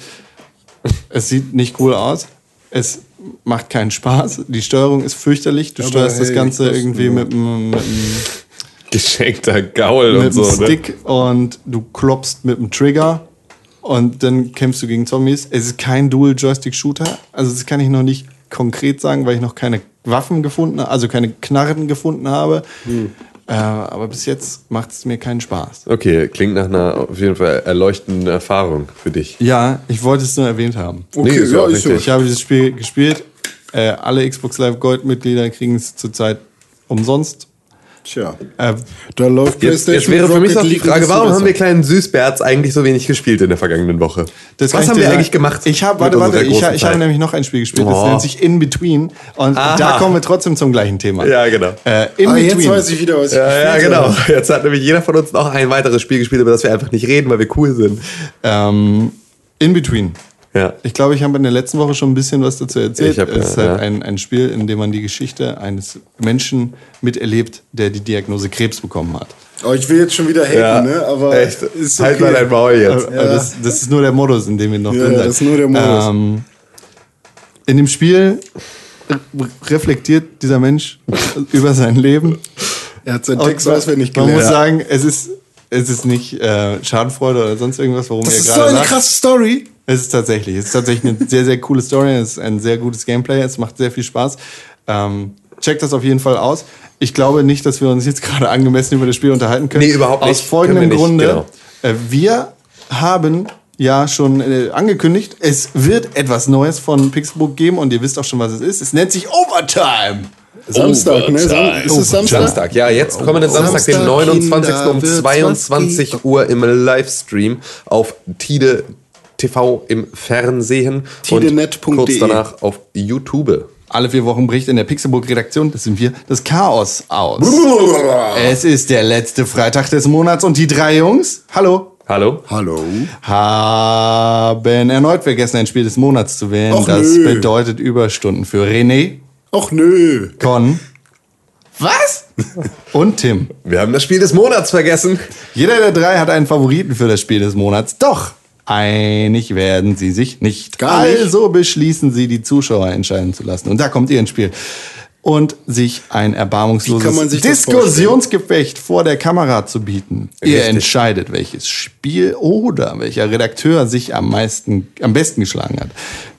[SPEAKER 2] Es sieht nicht cool aus. Es macht keinen Spaß. Die Steuerung ist fürchterlich. Du
[SPEAKER 3] Aber
[SPEAKER 2] steuerst das
[SPEAKER 3] hey,
[SPEAKER 2] Ganze
[SPEAKER 3] das-
[SPEAKER 2] irgendwie mit einem mit
[SPEAKER 4] Geschenkter Gaul
[SPEAKER 2] mit
[SPEAKER 4] und so. Ne?
[SPEAKER 2] Stick und du klopfst mit dem Trigger und dann kämpfst du gegen Zombies. Es ist kein Dual-Joystick-Shooter. Also das kann ich noch nicht konkret sagen, weil ich noch keine Waffen gefunden habe, also keine Knarren gefunden habe.
[SPEAKER 3] Hm.
[SPEAKER 2] Äh, aber bis jetzt macht es mir keinen Spaß.
[SPEAKER 4] Okay, klingt nach einer auf jeden Fall erleuchtenden Erfahrung für dich.
[SPEAKER 2] Ja, ich wollte es nur erwähnt haben.
[SPEAKER 3] Okay,
[SPEAKER 4] Nee, ist ja
[SPEAKER 3] ist so.
[SPEAKER 2] Ich habe dieses Spiel gespielt. Äh, alle Xbox Live Gold-Mitglieder kriegen es zurzeit umsonst.
[SPEAKER 3] Tja,
[SPEAKER 2] Äh,
[SPEAKER 3] da läuft
[SPEAKER 4] Jetzt, jetzt wäre für mich noch die Frage, warum haben wir kleinen Süßbärts eigentlich so wenig gespielt in der vergangenen Woche?
[SPEAKER 2] Das
[SPEAKER 4] Was haben wir
[SPEAKER 2] sagen.
[SPEAKER 4] eigentlich gemacht?
[SPEAKER 2] Ich habe, warte, warte, ich, ich habe nämlich noch ein Spiel gespielt, das
[SPEAKER 4] Oh.
[SPEAKER 2] nennt sich In Between. Und
[SPEAKER 4] Aha.
[SPEAKER 2] da kommen wir trotzdem zum gleichen Thema.
[SPEAKER 4] Ja, genau.
[SPEAKER 2] Äh, in
[SPEAKER 3] Ah,
[SPEAKER 2] Between.
[SPEAKER 3] jetzt weiß ich wieder, was ich
[SPEAKER 4] Ja, ja, genau.
[SPEAKER 3] habe.
[SPEAKER 4] Jetzt hat nämlich jeder von uns noch ein weiteres Spiel gespielt, über das wir einfach nicht reden, weil wir cool sind.
[SPEAKER 2] Ähm, in Between.
[SPEAKER 4] Ja.
[SPEAKER 2] Ich glaube, ich habe in der letzten Woche schon ein bisschen was dazu erzählt.
[SPEAKER 4] Ich hab,
[SPEAKER 2] es ist
[SPEAKER 4] ja,
[SPEAKER 2] halt
[SPEAKER 4] ja.
[SPEAKER 2] ein, ein Spiel, in dem man die Geschichte eines Menschen miterlebt, der die Diagnose Krebs bekommen hat.
[SPEAKER 3] Oh, ich will jetzt schon wieder haten, ne? Aber
[SPEAKER 4] echt.
[SPEAKER 3] ist
[SPEAKER 4] Halt
[SPEAKER 3] okay.
[SPEAKER 4] mal dein Maul jetzt.
[SPEAKER 2] Aber Das, das ist nur der Modus, in dem wir noch
[SPEAKER 3] Ja,
[SPEAKER 2] drin
[SPEAKER 3] ja,
[SPEAKER 2] sind.
[SPEAKER 3] das ist nur der Modus.
[SPEAKER 2] Ähm, in dem Spiel re- reflektiert dieser Mensch über sein Leben.
[SPEAKER 3] Er hat seinen Text auswendig
[SPEAKER 2] Man
[SPEAKER 3] gelernt.
[SPEAKER 2] muss sagen, es ist, es ist nicht äh, Schadenfreude oder sonst irgendwas, warum
[SPEAKER 3] das
[SPEAKER 2] ihr
[SPEAKER 3] ist so
[SPEAKER 2] gerade
[SPEAKER 3] eine
[SPEAKER 2] lacht.
[SPEAKER 3] krasse Story.
[SPEAKER 2] Es ist tatsächlich, es ist tatsächlich eine sehr, sehr coole Story. Es ist ein sehr gutes Gameplay. Es macht sehr viel Spaß. Ähm, checkt das auf jeden Fall aus. Ich glaube nicht, dass wir uns jetzt gerade angemessen über das Spiel unterhalten können.
[SPEAKER 4] Nee, überhaupt
[SPEAKER 2] Aus
[SPEAKER 4] nicht.
[SPEAKER 2] folgendem
[SPEAKER 4] Können wir nicht,
[SPEAKER 2] Grunde.
[SPEAKER 4] genau.
[SPEAKER 2] Äh, wir haben ja schon äh, angekündigt, es wird etwas Neues von Pixelbook geben und ihr wisst auch schon, was es ist. Es nennt sich Overtime.
[SPEAKER 3] Samstag, ne? Sam ist es Samstag?
[SPEAKER 4] Samstag, ja, jetzt kommenden Samstag, den
[SPEAKER 3] Samstag,
[SPEAKER 4] 29.
[SPEAKER 3] Kinder,
[SPEAKER 4] um
[SPEAKER 3] wird's
[SPEAKER 4] 22
[SPEAKER 3] was
[SPEAKER 4] Uhr im Livestream auf Tide TV im Fernsehen und kurz danach auf YouTube.
[SPEAKER 2] Alle vier Wochen bricht in der Pixelburg-Redaktion, das sind wir, das Chaos aus. es ist der letzte Freitag des Monats und die drei Jungs, hallo,
[SPEAKER 4] Hallo?
[SPEAKER 3] Hallo.
[SPEAKER 2] haben erneut vergessen, ein Spiel des Monats zu wählen.
[SPEAKER 3] Och,
[SPEAKER 2] das
[SPEAKER 3] nö.
[SPEAKER 2] bedeutet Überstunden für René,
[SPEAKER 3] Och nö.
[SPEAKER 2] Con, was? Und Tim.
[SPEAKER 4] Wir haben das Spiel des Monats vergessen.
[SPEAKER 2] Jeder der drei hat einen Favoriten für das Spiel des Monats. Doch einig werden sie sich nicht.
[SPEAKER 3] Gar nicht.
[SPEAKER 2] Also beschließen sie, die Zuschauer entscheiden zu lassen. Und da kommt ihr ins Spiel. Und sich ein erbarmungsloses Diskussionsgefecht vor der Kamera zu bieten. Ihr
[SPEAKER 4] Richtig.
[SPEAKER 2] entscheidet, welches Spiel oder welcher Redakteur sich am meisten, am besten geschlagen hat.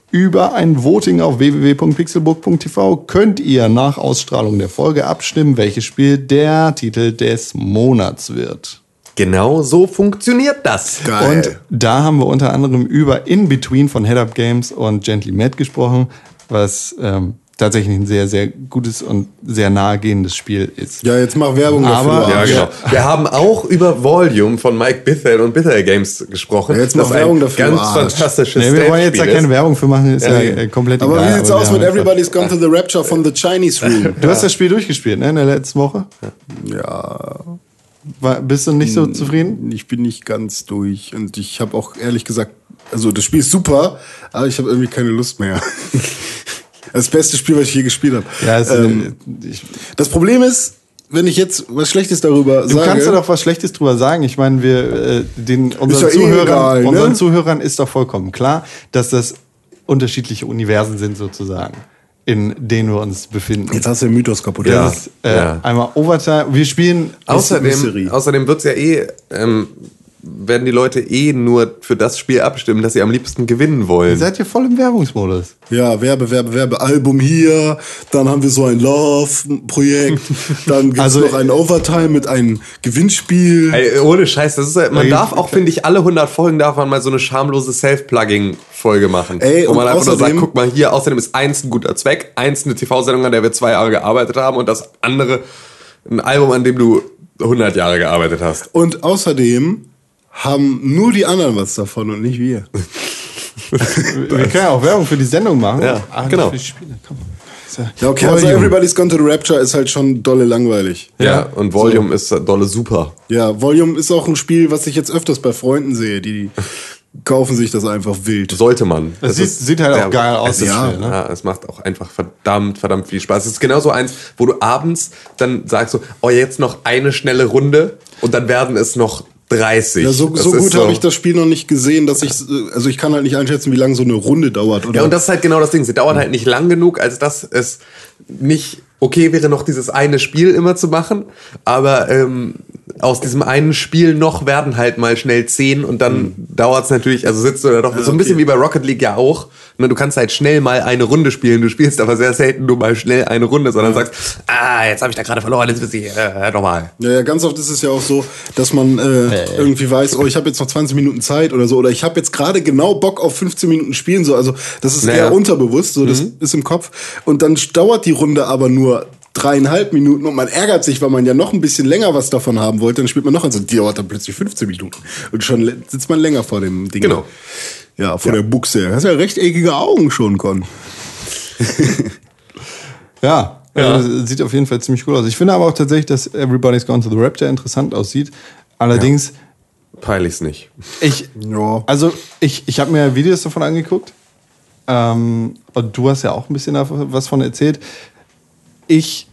[SPEAKER 2] Über ein Voting auf www.pixelbook.tv könnt ihr nach Ausstrahlung der Folge abstimmen, welches Spiel der Titel des Monats wird.
[SPEAKER 4] Genau so funktioniert das.
[SPEAKER 3] Geil.
[SPEAKER 2] Und da haben wir unter anderem über In Between von Head Up Games und Gently Mad gesprochen, was ähm, tatsächlich ein sehr, sehr gutes und sehr nahegehendes Spiel ist.
[SPEAKER 3] ja, jetzt mach Werbung
[SPEAKER 2] Aber-
[SPEAKER 3] dafür.
[SPEAKER 4] Ja, genau. Wir haben auch über Volume von Mike Bithell und Bithell Games gesprochen.
[SPEAKER 3] Ja, jetzt mach Werbung dafür,
[SPEAKER 4] Ganz
[SPEAKER 3] Arsch.
[SPEAKER 4] fantastisches
[SPEAKER 2] Nee, wir wollen jetzt da keine
[SPEAKER 4] ist.
[SPEAKER 2] Werbung für machen, ist ja,
[SPEAKER 4] Ja,
[SPEAKER 2] äh, komplett
[SPEAKER 3] Aber
[SPEAKER 2] egal.
[SPEAKER 3] wie sieht's aus mit Everybody's Gone to the Rapture von The Chinese Room?
[SPEAKER 2] Du hast das Spiel durchgespielt, ne, in der letzten Woche?
[SPEAKER 3] ja,
[SPEAKER 2] War, bist du nicht so zufrieden?
[SPEAKER 3] ich bin nicht ganz durch. Und ich habe auch ehrlich gesagt, also das Spiel ist super, aber ich habe irgendwie keine Lust mehr. Das beste Spiel, was ich je gespielt habe.
[SPEAKER 2] Ja, es,
[SPEAKER 3] ähm, das Problem ist, wenn ich jetzt was Schlechtes darüber
[SPEAKER 2] Du
[SPEAKER 3] sage.
[SPEAKER 2] kannst ja doch was Schlechtes drüber sagen. Ich meine, wir, äh, den, unseren,
[SPEAKER 3] eh
[SPEAKER 2] Zuhörern,
[SPEAKER 3] egal, ne?
[SPEAKER 2] unseren Zuhörern ist doch vollkommen klar, dass das unterschiedliche Universen sind sozusagen, in denen wir uns befinden.
[SPEAKER 3] Jetzt hast du den Mythos kaputt.
[SPEAKER 4] Ja.
[SPEAKER 2] Ist, äh,
[SPEAKER 4] Ja.
[SPEAKER 2] Einmal Overtime. Wir spielen
[SPEAKER 4] Außerdem,
[SPEAKER 3] Mystery.
[SPEAKER 4] außerdem wird's ja eh, ähm, werden die Leute eh nur für das Spiel abstimmen, das sie am liebsten gewinnen wollen.
[SPEAKER 2] Seid ihr voll im Werbungsmodus?
[SPEAKER 3] Ja, Werbe, Werbe, Werbe, Album hier, dann haben wir so ein Love-Projekt, dann gibt's
[SPEAKER 2] Also-
[SPEAKER 3] noch ein Overtime mit einem Gewinnspiel.
[SPEAKER 4] Ey, ohne Scheiß, das ist, halt- man
[SPEAKER 2] Ey,
[SPEAKER 4] darf auch, finde ich, alle 100 Folgen darf man mal so eine schamlose Self-Plugging-Folge machen.
[SPEAKER 3] Ey,
[SPEAKER 4] wo man einfach nur sagt, guck mal hier, außerdem ist eins ein guter Zweck, eins eine TV-Sendung, an der wir zwei Jahre gearbeitet haben und das andere ein Album, an dem du 100 Jahre gearbeitet hast.
[SPEAKER 3] Und außerdem haben nur die anderen was davon und nicht wir.
[SPEAKER 2] Wir können ja auch Werbung für die Sendung machen.
[SPEAKER 4] Ja,
[SPEAKER 2] nicht
[SPEAKER 4] genau.
[SPEAKER 2] Für die Spiele. Komm. Ist ja-
[SPEAKER 3] Ja, okay, also. Everybody's Gone to the Rapture ist halt schon dolle langweilig.
[SPEAKER 4] Ja,
[SPEAKER 2] Ja.
[SPEAKER 4] und Volume ist dolle super.
[SPEAKER 3] Ja, Volume ist auch ein Spiel, was ich jetzt öfters bei Freunden sehe, die kaufen sich das einfach wild.
[SPEAKER 4] Sollte man.
[SPEAKER 2] Das sieht- sieht halt auch geil aus,
[SPEAKER 4] Es ist,
[SPEAKER 3] das
[SPEAKER 4] ja,
[SPEAKER 3] Spiel,
[SPEAKER 2] ne?
[SPEAKER 4] ja, es macht auch einfach verdammt, verdammt viel Spaß. Es ist genauso eins, wo du abends dann sagst so, oh, jetzt noch eine schnelle Runde und dann werden es noch 30.
[SPEAKER 3] Ja, so, so gut habe ich das Spiel noch nicht gesehen, dass ich, also ich kann halt nicht einschätzen, wie lange so eine Runde dauert. Oder?
[SPEAKER 4] Ja, und das ist halt genau das Ding. Sie dauert halt nicht lang genug, als dass es nicht okay wäre, noch dieses eine Spiel immer zu machen. Aber ähm, aus diesem einen Spiel noch werden halt mal schnell zehn und dann dauert es natürlich, also sitzt du da doch so ein bisschen
[SPEAKER 3] okay.
[SPEAKER 4] wie bei Rocket League ja auch. Ne, du kannst halt schnell mal eine Runde spielen. Du spielst aber sehr selten nur mal schnell eine Runde, sondern sagst, ah, jetzt habe ich da gerade verloren, jetzt bist du äh, nochmal.
[SPEAKER 3] Ja, ja, ganz oft ist es ja auch so, dass man äh, irgendwie weiß, oh, ich habe jetzt noch 20 Minuten Zeit oder so, oder ich habe jetzt gerade genau Bock auf 15 Minuten spielen, so, also das ist
[SPEAKER 4] Naja.
[SPEAKER 3] eher unterbewusst, so, das ist im Kopf. Und dann dauert die Runde aber nur dreieinhalb Minuten und man ärgert sich, weil man ja noch ein bisschen länger was davon haben wollte, dann spielt man noch eins und die dauert dann plötzlich 15 Minuten. Und schon sitzt man länger vor dem Ding.
[SPEAKER 4] Genau.
[SPEAKER 3] Ja, vor der Buchse. Hast ja rechteckige Augen schon, Con.
[SPEAKER 2] Ja, Also, sieht auf jeden Fall ziemlich cool aus. Ich finde aber auch tatsächlich, dass Everybody's Gone to the Rapture interessant aussieht. Allerdings,
[SPEAKER 4] Peinlich's nicht.
[SPEAKER 2] ich,
[SPEAKER 3] Ja.
[SPEAKER 2] also ich, ich habe mir Videos davon angeguckt. Ähm, und du hast ja auch ein bisschen was von erzählt. Ich,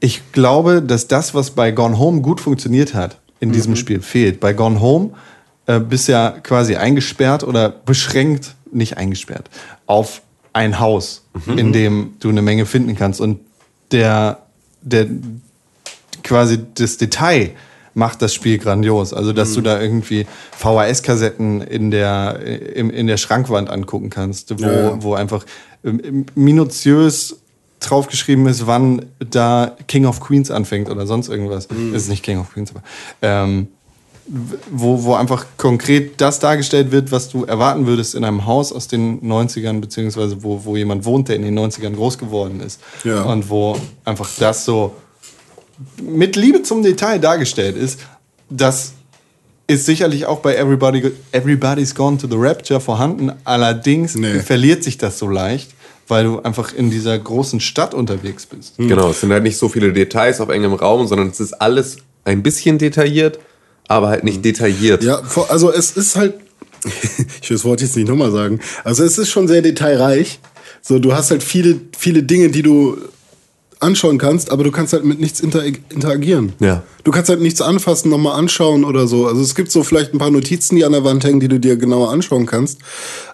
[SPEAKER 2] ich glaube, dass das, was bei Gone Home gut funktioniert hat, in diesem Spiel fehlt. Bei Gone Home äh, bist ja quasi eingesperrt oder beschränkt, nicht eingesperrt, auf ein Haus, in dem du eine Menge finden kannst. Und der, der quasi das Detail macht das Spiel grandios. Also, dass du da irgendwie VHS-Kassetten in der, im, in der Schrankwand angucken kannst, wo,
[SPEAKER 3] Ja,
[SPEAKER 2] wo einfach ähm, minutiös draufgeschrieben ist, wann da King of Queens anfängt oder sonst irgendwas. Das ist nicht King of Queens, aber ähm, wo, wo einfach konkret das dargestellt wird, was du erwarten würdest in einem Haus aus den 90ern, beziehungsweise wo, wo jemand wohnt, der in den 90ern groß geworden ist.
[SPEAKER 3] Ja.
[SPEAKER 2] Und wo einfach das so mit Liebe zum Detail dargestellt ist, das ist sicherlich auch bei Everybody, Everybody's Gone to the Rapture vorhanden. Allerdings
[SPEAKER 3] Nee.
[SPEAKER 2] verliert sich das so leicht, weil du einfach in dieser großen Stadt unterwegs bist.
[SPEAKER 4] Genau, es sind halt nicht so viele Details auf engem Raum, sondern es ist alles ein bisschen detailliert, aber halt nicht detailliert.
[SPEAKER 3] Ja, also es ist halt, ich will das Wort jetzt nicht nochmal sagen, also es ist schon sehr detailreich. So, du hast halt viele, viele Dinge, die du anschauen kannst, aber du kannst halt mit nichts inter interagieren.
[SPEAKER 4] Ja.
[SPEAKER 3] Du kannst halt nichts anfassen, nochmal anschauen oder so. Also es gibt so vielleicht ein paar Notizen, die an der Wand hängen, die du dir genauer anschauen kannst.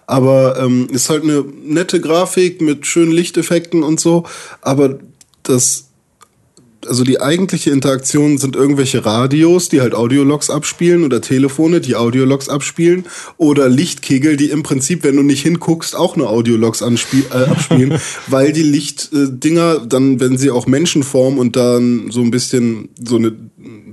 [SPEAKER 3] Aber ähm, ist halt eine nette Grafik mit schönen Lichteffekten und so. Aber das also die eigentliche Interaktion sind irgendwelche Radios, die halt Audiologs abspielen oder Telefone, die Audiologs abspielen oder Lichtkegel, die im Prinzip, wenn du nicht hinguckst, auch nur Audiologs äh, abspielen, weil die Lichtdinger dann, wenn sie auch Menschen formen und dann so ein bisschen so eine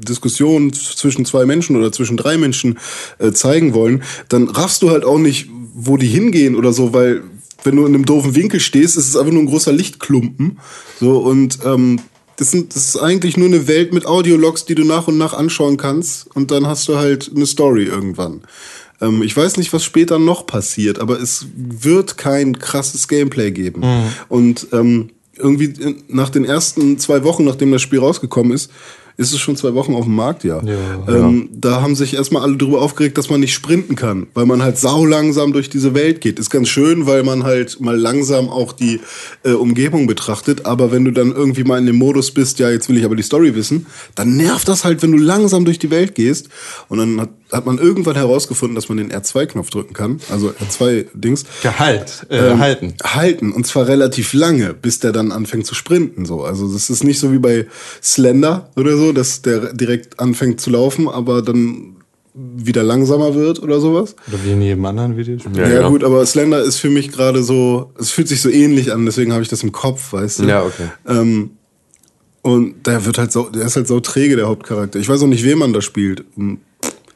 [SPEAKER 3] Diskussion zwischen zwei Menschen oder zwischen drei Menschen äh, zeigen wollen, dann raffst du halt auch nicht, wo die hingehen oder so, weil wenn du in einem doofen Winkel stehst, ist es einfach nur ein großer Lichtklumpen. So und ähm, das, sind, das ist eigentlich nur eine Welt mit Audiologs, die du nach und nach anschauen kannst und dann hast du halt eine Story irgendwann. Ähm, ich weiß nicht, was später noch passiert, aber es wird kein krasses Gameplay geben. Und ähm, irgendwie in- nach den ersten zwei Wochen, nachdem das Spiel rausgekommen ist, ist es schon zwei Wochen auf dem Markt, ja. ähm, Da haben sich erstmal alle drüber aufgeregt, dass man nicht sprinten kann, weil man halt sau langsam durch diese Welt geht. Ist ganz schön, weil man halt mal langsam auch die äh, Umgebung betrachtet. Aber wenn du dann irgendwie mal in dem Modus bist, ja, jetzt will ich aber die Story wissen, dann nervt das halt, wenn du langsam durch die Welt gehst. Und dann hat hat man irgendwann herausgefunden, dass man den R2-Knopf drücken kann. Also R2-Dings.
[SPEAKER 2] Gehalt, äh,
[SPEAKER 3] Ähm,
[SPEAKER 2] halten.
[SPEAKER 3] Halten. Und zwar relativ lange, bis der dann anfängt zu sprinten. So. Also das ist nicht so wie bei Slender oder so, dass der direkt anfängt zu laufen, aber dann wieder langsamer wird oder sowas.
[SPEAKER 2] Oder wie in jedem anderen Videospiel.
[SPEAKER 3] Ja,
[SPEAKER 4] genau.
[SPEAKER 3] gut, aber Slender ist für mich gerade so, es fühlt sich so ähnlich an, deswegen habe ich das im Kopf, weißt du?
[SPEAKER 4] Ja, okay.
[SPEAKER 3] Ähm, und der wird halt so, der ist halt so träge, der Hauptcharakter. Ich weiß auch nicht, wen man da spielt.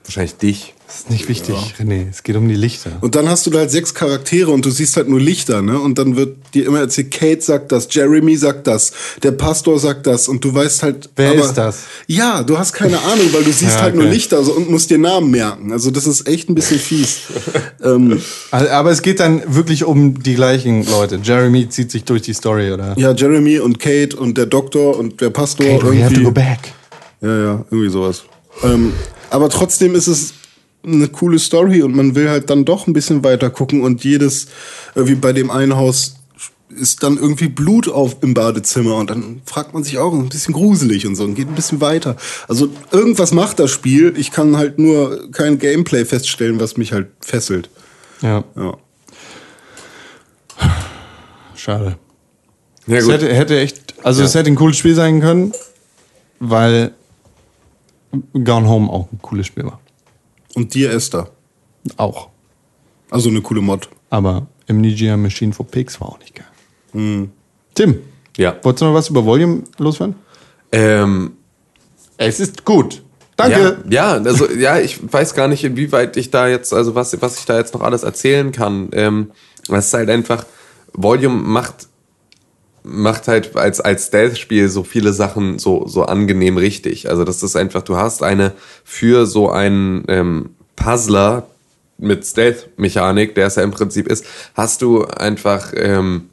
[SPEAKER 4] Wahrscheinlich dich.
[SPEAKER 2] Das ist nicht wichtig, René. Es geht um die Lichter.
[SPEAKER 3] Und dann hast du da halt sechs Charaktere und du siehst halt nur Lichter, ne? Und dann wird dir immer erzählt, Kate sagt das, Jeremy sagt das, der Pastor sagt das und du weißt halt.
[SPEAKER 2] Wer ist das?
[SPEAKER 3] Ja, du hast keine Ahnung, weil du siehst
[SPEAKER 2] Ja,
[SPEAKER 3] halt nur
[SPEAKER 2] okay.
[SPEAKER 3] Lichter so, und musst dir Namen merken. Also das ist echt ein bisschen fies. ähm,
[SPEAKER 2] Also, Aber es geht dann wirklich um die gleichen Leute. Jeremy zieht sich durch die Story, oder?
[SPEAKER 3] ja, Jeremy und Kate und der Doktor und der Pastor.
[SPEAKER 2] Kate, we have to go back.
[SPEAKER 3] Ja, ja, irgendwie sowas. Ähm, aber trotzdem ist es eine coole Story und man will halt dann doch ein bisschen weiter gucken und jedes, wie bei dem einen Haus, ist dann irgendwie Blut auf im Badezimmer und dann fragt man sich auch ein bisschen gruselig und so und geht ein bisschen weiter. Also irgendwas macht das Spiel. Ich kann halt nur kein Gameplay feststellen, was mich halt fesselt.
[SPEAKER 2] Ja,
[SPEAKER 3] Ja.
[SPEAKER 2] schade.
[SPEAKER 4] Ja,
[SPEAKER 2] Es
[SPEAKER 4] gut.
[SPEAKER 2] hätte, hätte echt, also es hätte ein cooles Spiel sein können, weil Gone Home auch ein cooles Spiel war.
[SPEAKER 3] Und dir, Esther.
[SPEAKER 2] Auch.
[SPEAKER 3] Also eine coole Mod.
[SPEAKER 2] Aber Amnesia Machine for Pigs war auch nicht geil. Tim,
[SPEAKER 4] Ja.
[SPEAKER 2] wolltest du noch was über Volume loswerden?
[SPEAKER 4] Ähm,
[SPEAKER 2] Es ist gut. Danke.
[SPEAKER 4] Ja, ja, also ja, ich weiß gar nicht, inwieweit ich da jetzt, also was, was ich da jetzt noch alles erzählen kann. Ähm, es ist halt einfach, Volume macht macht halt als als Stealth-Spiel so viele Sachen so so angenehm richtig. Also das ist einfach, du hast eine für so einen ähm, Puzzler mit Stealth-Mechanik, der es ja im Prinzip ist, hast du einfach ähm,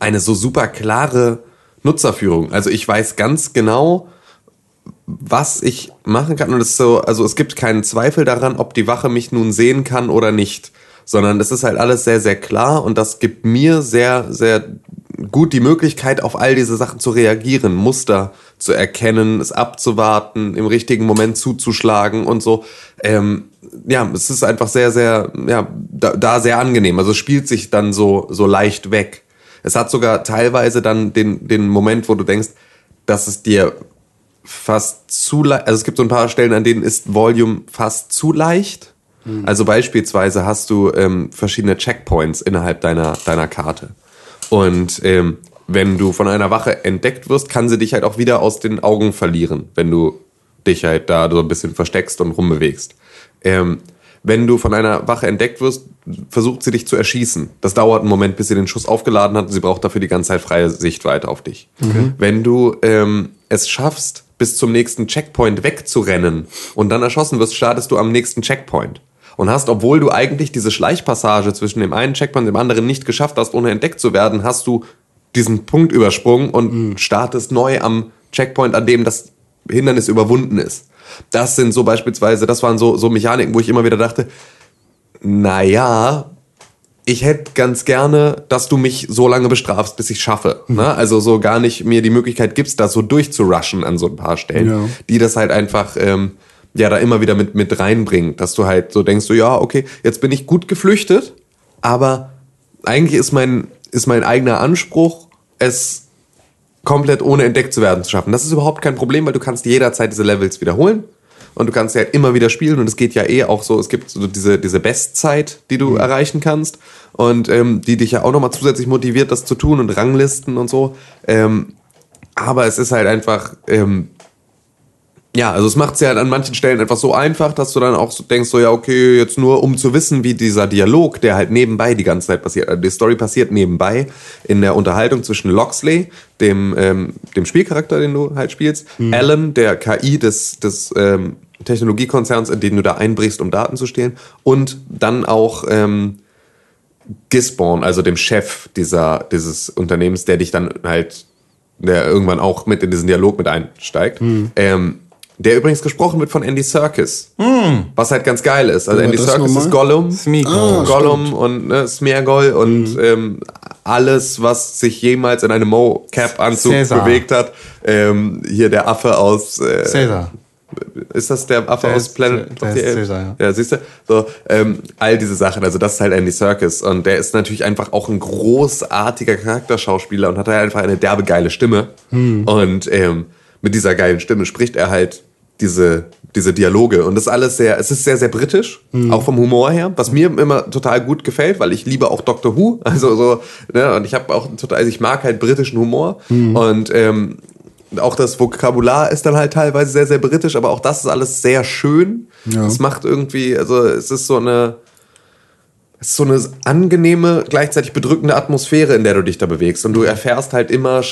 [SPEAKER 4] eine so super klare Nutzerführung. Also ich weiß ganz genau, was ich machen kann. Und es so, also es gibt keinen Zweifel daran, ob die Wache mich nun sehen kann oder nicht. Sondern es ist halt alles sehr, sehr klar und das gibt mir sehr, sehr gut die Möglichkeit, auf all diese Sachen zu reagieren, Muster zu erkennen, es abzuwarten, im richtigen Moment zuzuschlagen und so. Ähm, ja, es ist einfach sehr, sehr, ja, da, da sehr angenehm. Also es spielt sich dann so, so leicht weg. Es hat sogar teilweise dann den, den Moment, wo du denkst, dass es dir fast zu leicht, also es gibt so ein paar Stellen, an denen ist Volume fast zu leicht. Also beispielsweise hast du ähm, verschiedene Checkpoints innerhalb deiner, deiner Karte. Und ähm, wenn du von einer Wache entdeckt wirst, kann sie dich halt auch wieder aus den Augen verlieren, wenn du dich halt da so ein bisschen versteckst und rumbewegst. Ähm, wenn du von einer Wache entdeckt wirst, versucht sie dich zu erschießen. Das dauert einen Moment, bis sie den Schuss aufgeladen hat und sie braucht dafür die ganze Zeit freie Sichtweite auf dich. Wenn du ähm, es schaffst, bis zum nächsten Checkpoint wegzurennen und dann erschossen wirst, startest du am nächsten Checkpoint. Und hast, obwohl du eigentlich diese Schleichpassage zwischen dem einen Checkpoint und dem anderen nicht geschafft hast, ohne entdeckt zu werden, hast du diesen Punkt übersprungen und startest neu am Checkpoint, an dem das Hindernis überwunden ist. Das sind so beispielsweise, das waren so, so Mechaniken, wo ich immer wieder dachte, naja, ich hätte ganz gerne, dass du mich so lange bestrafst, bis ich schaffe. Ne? Also so gar nicht mir die Möglichkeit gibst, da so durchzurushen an so ein paar Stellen,
[SPEAKER 3] Ja.
[SPEAKER 4] die das halt einfach ähm, ja da immer wieder mit mit reinbringt, dass du halt so denkst, so ja okay, jetzt bin ich gut geflüchtet, aber eigentlich ist mein ist mein eigener Anspruch, es komplett ohne entdeckt zu werden zu schaffen. Das ist überhaupt kein Problem, weil du kannst jederzeit diese Levels wiederholen und du kannst ja immer wieder spielen und es geht ja eh auch so, es gibt so diese, diese Bestzeit, die du erreichen kannst und ähm, die dich ja auch nochmal zusätzlich motiviert, das zu tun und Ranglisten und so. Ähm, aber es ist halt einfach, ähm, ja, also es macht es ja an manchen Stellen einfach so einfach, dass du dann auch so denkst, so ja, okay, jetzt nur um zu wissen, wie dieser Dialog, der halt nebenbei die ganze Zeit passiert, also die Story passiert nebenbei in der Unterhaltung zwischen Loxley, dem, ähm, dem Spielcharakter, den du halt spielst, Alan, der KI des, des ähm, Technologiekonzerns, in den du da einbrichst, um Daten zu stehlen, und dann auch ähm, Gisborne, also dem Chef dieser, dieses Unternehmens, der dich dann halt, der irgendwann auch mit in diesen Dialog mit einsteigt. Ähm, der übrigens gesprochen wird von Andy Serkis. Was halt ganz geil ist. Also
[SPEAKER 3] war
[SPEAKER 4] Andy Serkis ist Gollum.
[SPEAKER 2] Smeagol.
[SPEAKER 3] Ah,
[SPEAKER 4] Gollum und ne, Smeargol und ähm, alles, was sich jemals in einem Mo-Cap-Anzug bewegt hat. Ähm, hier der Affe aus äh,
[SPEAKER 2] Caesar.
[SPEAKER 4] ist das der Affe
[SPEAKER 2] Der
[SPEAKER 4] aus
[SPEAKER 2] ist-
[SPEAKER 4] Planet
[SPEAKER 2] der
[SPEAKER 4] of the
[SPEAKER 2] ist? Caesar, ja.
[SPEAKER 4] Ja, siehst du? So, ähm, all diese Sachen, also das ist halt Andy Serkis und der ist natürlich einfach auch ein großartiger Charakterschauspieler und hat halt einfach eine derbe geile Stimme. Und ähm, mit dieser geilen Stimme spricht er halt diese, diese Dialoge und das ist alles sehr, es ist sehr, sehr britisch, auch vom Humor her, was mir immer total gut gefällt, weil ich liebe auch Doctor Who, also so, ne, und ich habe auch total, also ich mag halt britischen Humor und ähm, auch das Vokabular ist dann halt teilweise sehr, sehr britisch, aber auch das ist alles sehr schön.
[SPEAKER 3] Ja.
[SPEAKER 4] Es macht irgendwie, also es ist so eine, es ist so eine angenehme, gleichzeitig bedrückende Atmosphäre, in der du dich da bewegst. Und du erfährst halt immer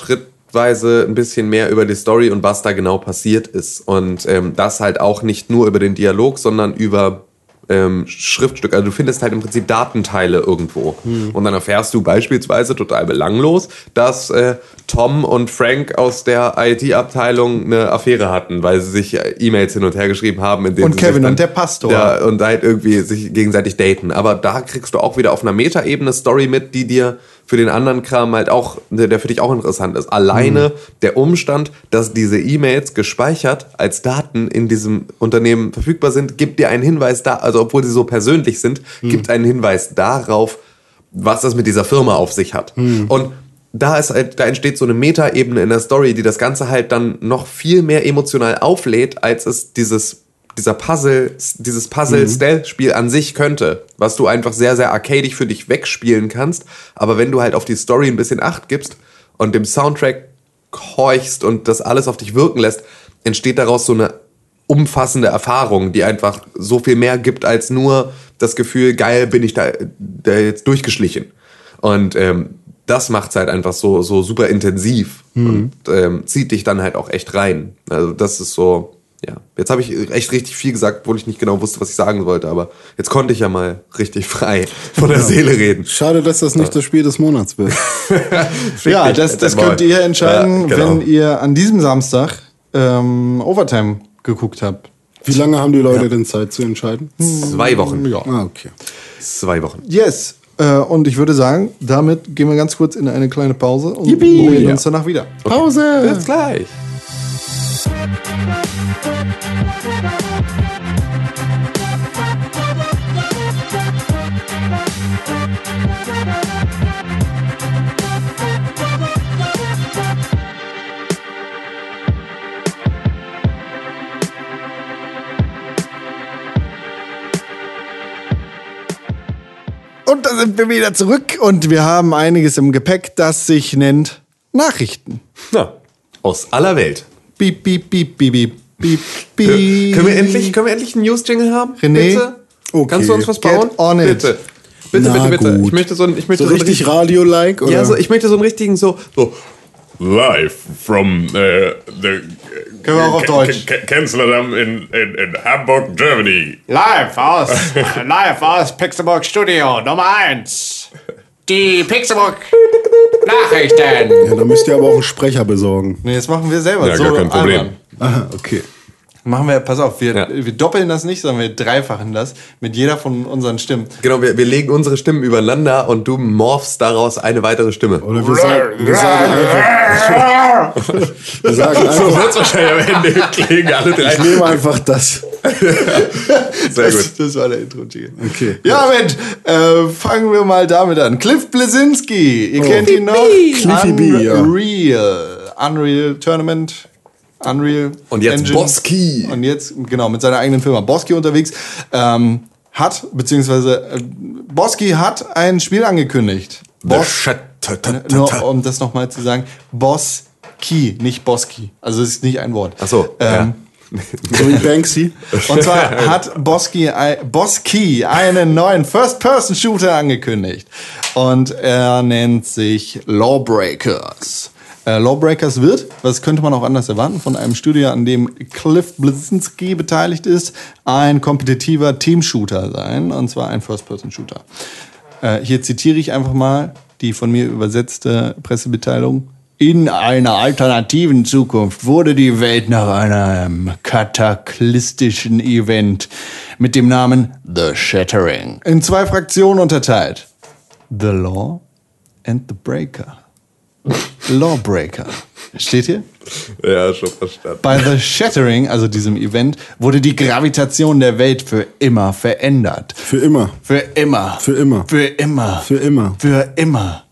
[SPEAKER 4] schrittweise ein bisschen mehr über die Story und was da genau passiert ist. Und ähm, das halt auch nicht nur über den Dialog, sondern über ähm, Schriftstück. Also du findest halt im Prinzip Datenteile irgendwo. Und dann erfährst du beispielsweise total belanglos, dass äh, Tom und Frank aus der IT-Abteilung eine Affäre hatten, weil sie sich äh, E-Mails hin und her geschrieben haben. In denen
[SPEAKER 2] Und Kevin
[SPEAKER 4] dann,
[SPEAKER 2] und der Pastor.
[SPEAKER 4] Ja, und halt irgendwie sich gegenseitig daten. Aber da kriegst du auch wieder auf einer Metaebene Story mit, die dir für den anderen Kram halt auch, der für dich auch interessant ist. Alleine der Umstand, dass diese E-Mails gespeichert als Daten in diesem Unternehmen verfügbar sind, gibt dir einen Hinweis da, also obwohl sie so persönlich sind, gibt einen Hinweis darauf, was das mit dieser Firma auf sich hat. Und da ist halt, da entsteht so eine Metaebene in der Story, die das Ganze halt dann noch viel mehr emotional auflädt, als es dieses dieser Puzzle, dieses Puzzle-Stealth-Spiel an sich könnte, was du einfach sehr, sehr arcadig für dich wegspielen kannst. Aber wenn du halt auf die Story ein bisschen Acht gibst und dem Soundtrack horchst und das alles auf dich wirken lässt, entsteht daraus so eine umfassende Erfahrung, die einfach so viel mehr gibt als nur das Gefühl, geil, bin ich da, da jetzt durchgeschlichen. Und ähm, das macht's halt einfach so, so super intensiv und ähm, zieht dich dann halt auch echt rein. Also das ist so, ja. Jetzt habe ich echt richtig viel gesagt, obwohl ich nicht genau wusste, was ich sagen wollte, aber jetzt konnte ich ja mal richtig frei von der Seele reden.
[SPEAKER 3] Schade, dass das nicht das Spiel des Monats wird.
[SPEAKER 2] Ja, das, das
[SPEAKER 4] Maul.
[SPEAKER 2] könnt ihr entscheiden,
[SPEAKER 4] Ja, genau.
[SPEAKER 2] wenn ihr an diesem Samstag ähm, Overtime geguckt habt.
[SPEAKER 3] Wie lange haben die Leute denn Zeit zu entscheiden?
[SPEAKER 4] Zwei Wochen.
[SPEAKER 2] Ja.
[SPEAKER 3] Ah, okay.
[SPEAKER 4] Zwei Wochen.
[SPEAKER 2] Yes. Äh, und ich würde sagen, damit gehen wir ganz kurz in eine kleine Pause und
[SPEAKER 3] Yippie. Ja.
[SPEAKER 2] uns danach wieder.
[SPEAKER 3] Pause!
[SPEAKER 4] Bis gleich.
[SPEAKER 2] Und da sind wir wieder zurück und wir haben einiges im Gepäck, das sich nennt Nachrichten.
[SPEAKER 4] Na, aus aller Welt.
[SPEAKER 2] Piep, piep, piep, piep, piep, piep, piep.
[SPEAKER 4] Können wir endlich, können wir endlich einen News-Jingle haben?
[SPEAKER 2] René?
[SPEAKER 4] Bitte?
[SPEAKER 3] Okay.
[SPEAKER 4] Kannst du uns was
[SPEAKER 2] Get
[SPEAKER 4] bauen?
[SPEAKER 2] on it.
[SPEAKER 4] Bitte. Bitte,
[SPEAKER 3] Na
[SPEAKER 4] bitte, bitte.
[SPEAKER 3] gut.
[SPEAKER 4] Ich möchte so, ein- ich möchte
[SPEAKER 3] So
[SPEAKER 4] so
[SPEAKER 3] richtig Radio-like? oder?
[SPEAKER 4] Ja, so, ich möchte so einen richtigen, so, so,
[SPEAKER 1] Live from uh, the
[SPEAKER 2] Können wir auch auf Deutsch.
[SPEAKER 1] Kanzleramt in, in, in Hamburg, Germany.
[SPEAKER 6] Live aus, live aus Pixelburg Studio Nummer 1. Die Pixelburg Nachrichten.
[SPEAKER 3] Ja, da müsst ihr aber auch einen Sprecher besorgen.
[SPEAKER 2] Nee, das machen wir selber.
[SPEAKER 4] Ja,
[SPEAKER 2] so
[SPEAKER 4] gar kein Problem.
[SPEAKER 2] albern.
[SPEAKER 3] Aha, okay.
[SPEAKER 2] Machen wir, pass auf, wir,
[SPEAKER 4] Ja.
[SPEAKER 2] wir doppeln das nicht, sondern wir dreifachen das mit jeder von unseren Stimmen.
[SPEAKER 4] genau, wir, wir legen unsere Stimmen übereinander und du morphst daraus eine weitere Stimme.
[SPEAKER 3] Oder wir sagen, wir sagen einfach. wir sagen
[SPEAKER 4] So
[SPEAKER 3] einfach.
[SPEAKER 4] wird's wahrscheinlich am Ende klingen alle drei.
[SPEAKER 3] Ich nehme einfach das.
[SPEAKER 4] Sehr gut.
[SPEAKER 2] Das, das war der intro -Jingle.
[SPEAKER 3] Okay.
[SPEAKER 2] Ja, Mensch, äh, fangen wir mal damit an. Cliff Blesinski, ihr kennt ihn noch?
[SPEAKER 3] Cliffy B, ja.
[SPEAKER 2] Unreal. Unreal Tournament. Unreal.
[SPEAKER 4] Und jetzt Boski.
[SPEAKER 2] Und jetzt, genau, mit seiner eigenen Firma Boski unterwegs. Ähm, hat, beziehungsweise, äh, Boski hat ein Spiel angekündigt. Bos, nur um das nochmal zu sagen, Boski, nicht Boski. Also es ist nicht ein Wort.
[SPEAKER 4] Ach so,
[SPEAKER 2] Ähm,
[SPEAKER 3] So wie Banksy.
[SPEAKER 2] und zwar hat Boski, ei- Boski einen neuen First-Person-Shooter angekündigt. Und er nennt sich Lawbreakers. Äh, Lawbreakers wird, was könnte man auch anders erwarten, von einem Studio, an dem Cliff Bleszinski beteiligt ist, ein kompetitiver Team-Shooter sein. Und zwar ein First-Person-Shooter. Äh, hier zitiere ich einfach mal die von mir übersetzte Pressemitteilung. In einer alternativen Zukunft wurde die Welt nach einem kataklystischen Event mit dem Namen The Shattering in zwei Fraktionen unterteilt. The Law and the Breaker. Lawbreaker Steht hier?
[SPEAKER 4] Ja, schon verstanden.
[SPEAKER 2] Bei The Shattering, also diesem Event, wurde die Gravitation der Welt für immer verändert.
[SPEAKER 3] Für immer.
[SPEAKER 2] Für immer.
[SPEAKER 3] Für immer.
[SPEAKER 2] Für immer.
[SPEAKER 3] Für immer.
[SPEAKER 2] Für immer.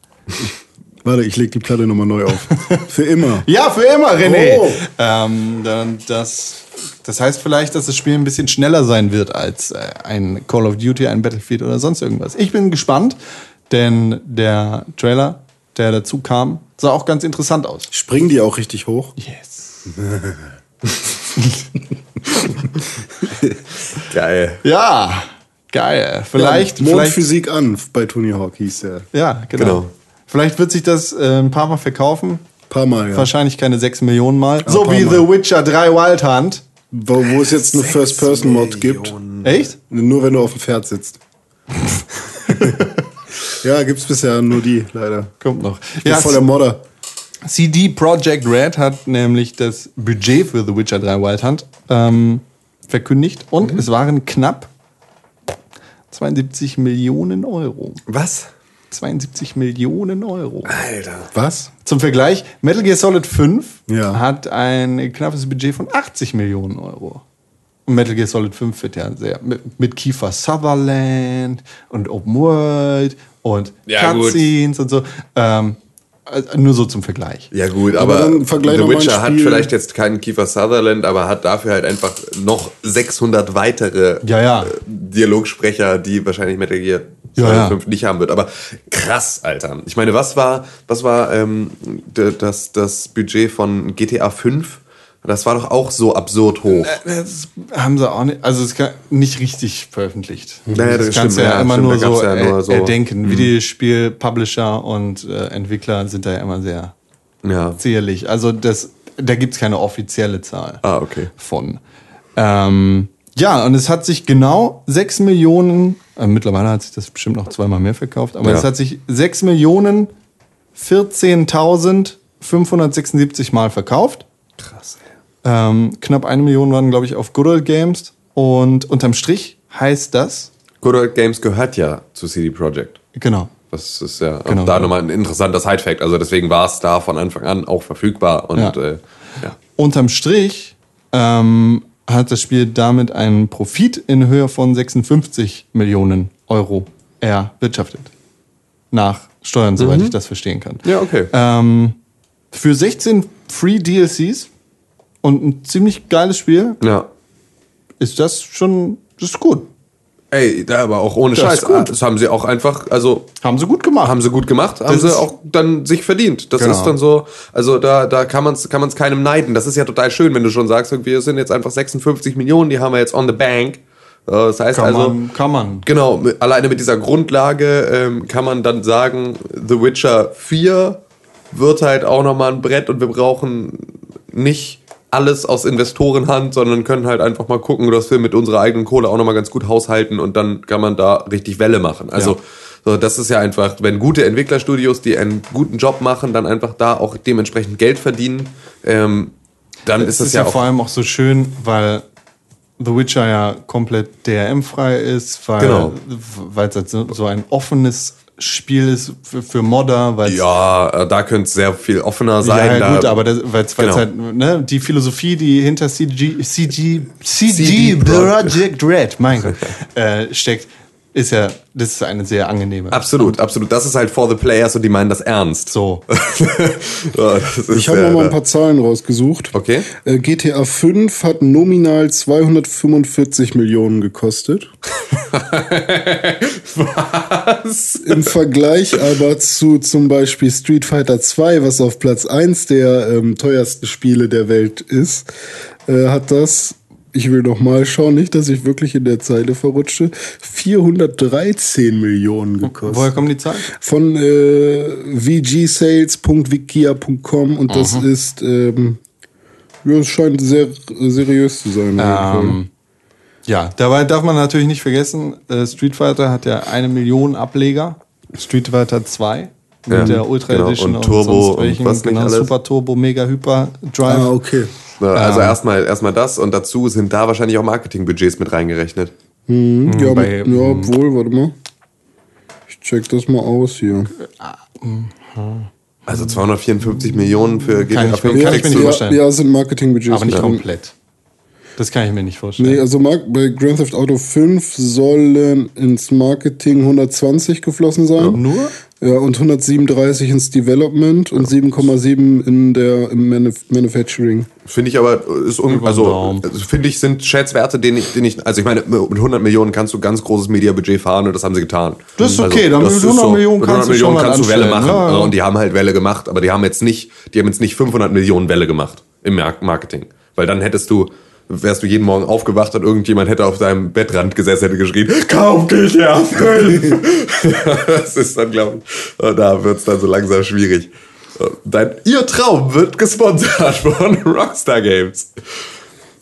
[SPEAKER 3] Warte, ich leg die Platte nochmal neu auf. Für immer.
[SPEAKER 2] Ja, für immer, René.
[SPEAKER 3] Oh.
[SPEAKER 2] Ähm, dann, das, das heißt vielleicht, dass das Spiel ein bisschen schneller sein wird als äh, ein Call of Duty, ein Battlefield oder sonst irgendwas. Ich bin gespannt, denn der Trailer, der dazu kam, sah auch ganz interessant aus.
[SPEAKER 3] Springen die auch richtig hoch?
[SPEAKER 2] Yes.
[SPEAKER 4] Geil.
[SPEAKER 2] Ja, geil. Vielleicht,
[SPEAKER 3] ja,
[SPEAKER 2] vielleicht,
[SPEAKER 3] Mondphysik an bei Tony Hawk hieß der.
[SPEAKER 2] ja, genau.
[SPEAKER 4] Genau.
[SPEAKER 2] Vielleicht wird sich das äh, ein paar Mal verkaufen.
[SPEAKER 3] Paar Mal, ja.
[SPEAKER 2] Wahrscheinlich keine 6 Millionen Mal. so wie
[SPEAKER 3] Mal.
[SPEAKER 2] The Witcher 3 Wild Hunt.
[SPEAKER 3] Wo, wo es jetzt eine First-Person-Mod gibt.
[SPEAKER 2] Echt?
[SPEAKER 3] Nur wenn du auf dem Pferd sitzt. ja, gibt's bisher nur die, leider.
[SPEAKER 2] Kommt noch.
[SPEAKER 3] Ich bin voll der Modder.
[SPEAKER 2] CD Projekt Red hat nämlich das Budget für The Witcher 3 Wild Hunt ähm, verkündigt und es waren knapp 72 Millionen Euro.
[SPEAKER 4] Was?
[SPEAKER 2] 72 Millionen Euro.
[SPEAKER 4] Alter.
[SPEAKER 3] Was?
[SPEAKER 2] Zum Vergleich, Metal Gear Solid 5
[SPEAKER 3] Ja.
[SPEAKER 2] hat ein knappes Budget von 80 Millionen Euro. Und Metal Gear Solid 5 wird ja sehr mit, mit Kiefer Sutherland und Open World und
[SPEAKER 4] Ja, gut.
[SPEAKER 2] Cutscenes und so. Ähm, also nur so zum Vergleich.
[SPEAKER 4] Ja gut,
[SPEAKER 3] Aber
[SPEAKER 4] aber,
[SPEAKER 3] dann vergleich
[SPEAKER 4] The Witcher hat vielleicht jetzt keinen Kiefer Sutherland, aber hat dafür halt einfach noch 600 weitere
[SPEAKER 2] Ja, ja.
[SPEAKER 4] äh, Dialogsprecher, die wahrscheinlich Metal Gear
[SPEAKER 2] Ja, ja.
[SPEAKER 4] 5 nicht haben wird. Aber krass, Alter. Ich meine, was war, was war ähm, das, das Budget von GTA 5? Das war doch auch so absurd hoch.
[SPEAKER 2] Das haben sie auch nicht, also es nicht richtig veröffentlicht.
[SPEAKER 4] Naja, das
[SPEAKER 2] das kannst du
[SPEAKER 4] stimmt,
[SPEAKER 2] ja, immer
[SPEAKER 4] stimmt,
[SPEAKER 2] nur so,
[SPEAKER 4] ja nur so-
[SPEAKER 2] erdenken. Videospiel, Publisher und äh, Entwickler sind da ja immer sehr
[SPEAKER 4] Ja.
[SPEAKER 2] zierlich. Also das, da gibt es keine offizielle Zahl
[SPEAKER 4] Ah, okay.
[SPEAKER 2] von. Ähm, ja, und es hat sich genau 6 Millionen, äh, mittlerweile hat sich das bestimmt noch zweimal mehr verkauft, aber
[SPEAKER 4] Ja.
[SPEAKER 2] es hat sich 6 Millionen 14.576 Mal verkauft.
[SPEAKER 4] Krass.
[SPEAKER 2] Ähm, knapp eine Million waren, glaube ich, auf Good Old Games. Und unterm Strich heißt das,
[SPEAKER 4] Good Old Games gehört ja zu CD Projekt.
[SPEAKER 2] genau,
[SPEAKER 4] Das ist ja auch
[SPEAKER 2] Genau.
[SPEAKER 4] da nochmal ein interessanter Side-Fact. Also deswegen war es da von Anfang an auch verfügbar. Und
[SPEAKER 2] Ja.
[SPEAKER 4] Äh, ja.
[SPEAKER 2] unterm Strich ähm, hat das Spiel damit einen Profit in Höhe von 56 Millionen Euro erwirtschaftet. Nach Steuern, soweit ich das verstehen kann.
[SPEAKER 4] Ja, okay.
[SPEAKER 2] Ähm, für 16 Free DLCs und ein ziemlich geiles Spiel
[SPEAKER 4] Ja.
[SPEAKER 2] ist das schon das ist gut.
[SPEAKER 4] Ey, da aber auch ohne
[SPEAKER 2] Das
[SPEAKER 4] Scheiß.
[SPEAKER 2] ist gut.
[SPEAKER 4] Das haben sie auch einfach, also
[SPEAKER 2] Haben sie gut gemacht.
[SPEAKER 4] haben sie gut gemacht, haben
[SPEAKER 2] Das
[SPEAKER 4] sie auch dann sich verdient. Das
[SPEAKER 2] Genau.
[SPEAKER 4] ist dann so, also da, da kann man es kann man's keinem neiden. Das ist ja total schön, wenn du schon sagst, irgendwie, es sind jetzt einfach 56 Millionen, die haben wir jetzt on the bank. Äh, Das heißt
[SPEAKER 2] kann,
[SPEAKER 4] also,
[SPEAKER 2] man, kann man.
[SPEAKER 4] Genau, alleine mit dieser Grundlage ähm, kann man dann sagen, The Witcher 4 wird halt auch nochmal ein Brett und wir brauchen nicht alles aus Investorenhand, sondern können halt einfach mal gucken, dass wir mit unserer eigenen Kohle auch nochmal ganz gut haushalten und dann kann man da richtig Welle machen. Also
[SPEAKER 2] Ja.
[SPEAKER 4] so, das ist ja einfach, wenn gute Entwicklerstudios, die einen guten Job machen, dann einfach da auch dementsprechend Geld verdienen, ähm, dann
[SPEAKER 2] Es
[SPEAKER 4] ist das
[SPEAKER 2] ist
[SPEAKER 4] ja,
[SPEAKER 2] ja vor allem auch so schön, weil The Witcher ja komplett DRM-frei ist, weil
[SPEAKER 4] Genau.
[SPEAKER 2] es halt so ein offenes Spiel ist für, für Modder, weil
[SPEAKER 4] ja, äh, da könnte es sehr viel offener sein.
[SPEAKER 2] ja, gut, aber weil es
[SPEAKER 4] Genau.
[SPEAKER 2] halt ne, die Philosophie, die hinter CG CG CG
[SPEAKER 4] CD
[SPEAKER 2] Project Red, mein Gott, äh, steckt, ist ja das ist eine sehr angenehme.
[SPEAKER 4] Absolut, absolut. Das ist halt for the players und die meinen das ernst.
[SPEAKER 2] So.
[SPEAKER 4] Ja, das ist,
[SPEAKER 3] Ich habe noch mal ein paar Zahlen rausgesucht.
[SPEAKER 4] Okay.
[SPEAKER 3] Äh, GTA 5 hat nominal 245 Millionen gekostet.
[SPEAKER 4] Was?
[SPEAKER 3] Im Vergleich aber zu zum Beispiel Street Fighter 2, was auf Platz 1 der ähm, teuersten Spiele der Welt ist, äh, hat das, ich will noch mal schauen, nicht, dass ich wirklich in der Zeile verrutsche, 413 Millionen gekostet.
[SPEAKER 2] Woher kommen die Zahlen?
[SPEAKER 3] Von äh, vgsales.wikia.com und das ist, ähm, ja, es scheint sehr seriös zu sein.
[SPEAKER 2] Ähm, ja, dabei darf man natürlich nicht vergessen, äh, Street Fighter hat ja eine Million Ableger. Street Fighter 2 mit
[SPEAKER 4] Ja,
[SPEAKER 2] der Ultra
[SPEAKER 4] genau.
[SPEAKER 2] Edition
[SPEAKER 4] Und Turbo
[SPEAKER 2] sonst
[SPEAKER 4] und
[SPEAKER 2] welchen,
[SPEAKER 4] was nicht
[SPEAKER 2] genau,
[SPEAKER 4] alles.
[SPEAKER 2] Super Turbo, Mega Hyper Drive.
[SPEAKER 3] Ah, okay.
[SPEAKER 4] Ja, Also
[SPEAKER 2] Ähm.
[SPEAKER 4] erstmal erstmal das und dazu sind da wahrscheinlich auch Marketingbudgets mit reingerechnet.
[SPEAKER 3] Hm, ja,
[SPEAKER 2] bei-
[SPEAKER 3] ja, obwohl, warte mal. Ich check das mal aus hier.
[SPEAKER 4] Also 254 Millionen für GTA
[SPEAKER 2] Kann ich-
[SPEAKER 4] 5
[SPEAKER 2] kann ich mir nicht vorstellen.
[SPEAKER 3] Ja, sind Marketingbudgets.
[SPEAKER 2] Aber nicht komplett. Das kann ich mir nicht vorstellen.
[SPEAKER 3] Nee, also Mark- bei Grand Theft Auto 5 sollen ins Marketing 120 geflossen sein.
[SPEAKER 2] Nur?
[SPEAKER 3] Ja, und 137 ins Development und 7,7 in der im Manuf Manufacturing.
[SPEAKER 4] Finde ich aber, ist un also, also finde ich, sind Schätzwerte, den ich, den ich, also ich meine, mit 100 Millionen kannst du ganz großes Mediabudget fahren und das haben sie getan.
[SPEAKER 2] Das ist okay, dann
[SPEAKER 4] das
[SPEAKER 2] mit
[SPEAKER 4] ist
[SPEAKER 2] 100 Millionen
[SPEAKER 4] mit
[SPEAKER 2] kannst
[SPEAKER 4] 100
[SPEAKER 2] du schon
[SPEAKER 4] Millionen
[SPEAKER 2] mal
[SPEAKER 4] kannst du Welle machen.
[SPEAKER 2] ja, ja.
[SPEAKER 4] Und die haben halt Welle gemacht, aber die haben jetzt nicht, die haben jetzt nicht 500 Millionen Welle gemacht im Mar- Marketing. Weil dann hättest du, wärst du jeden Morgen aufgewacht und irgendjemand hätte auf deinem Bettrand gesessen, hätte geschrien, kaum GTA 5. das ist dann, glaube ich, da wird's dann so langsam schwierig. Dein, ihr Traum wird gesponsert von Rockstar Games.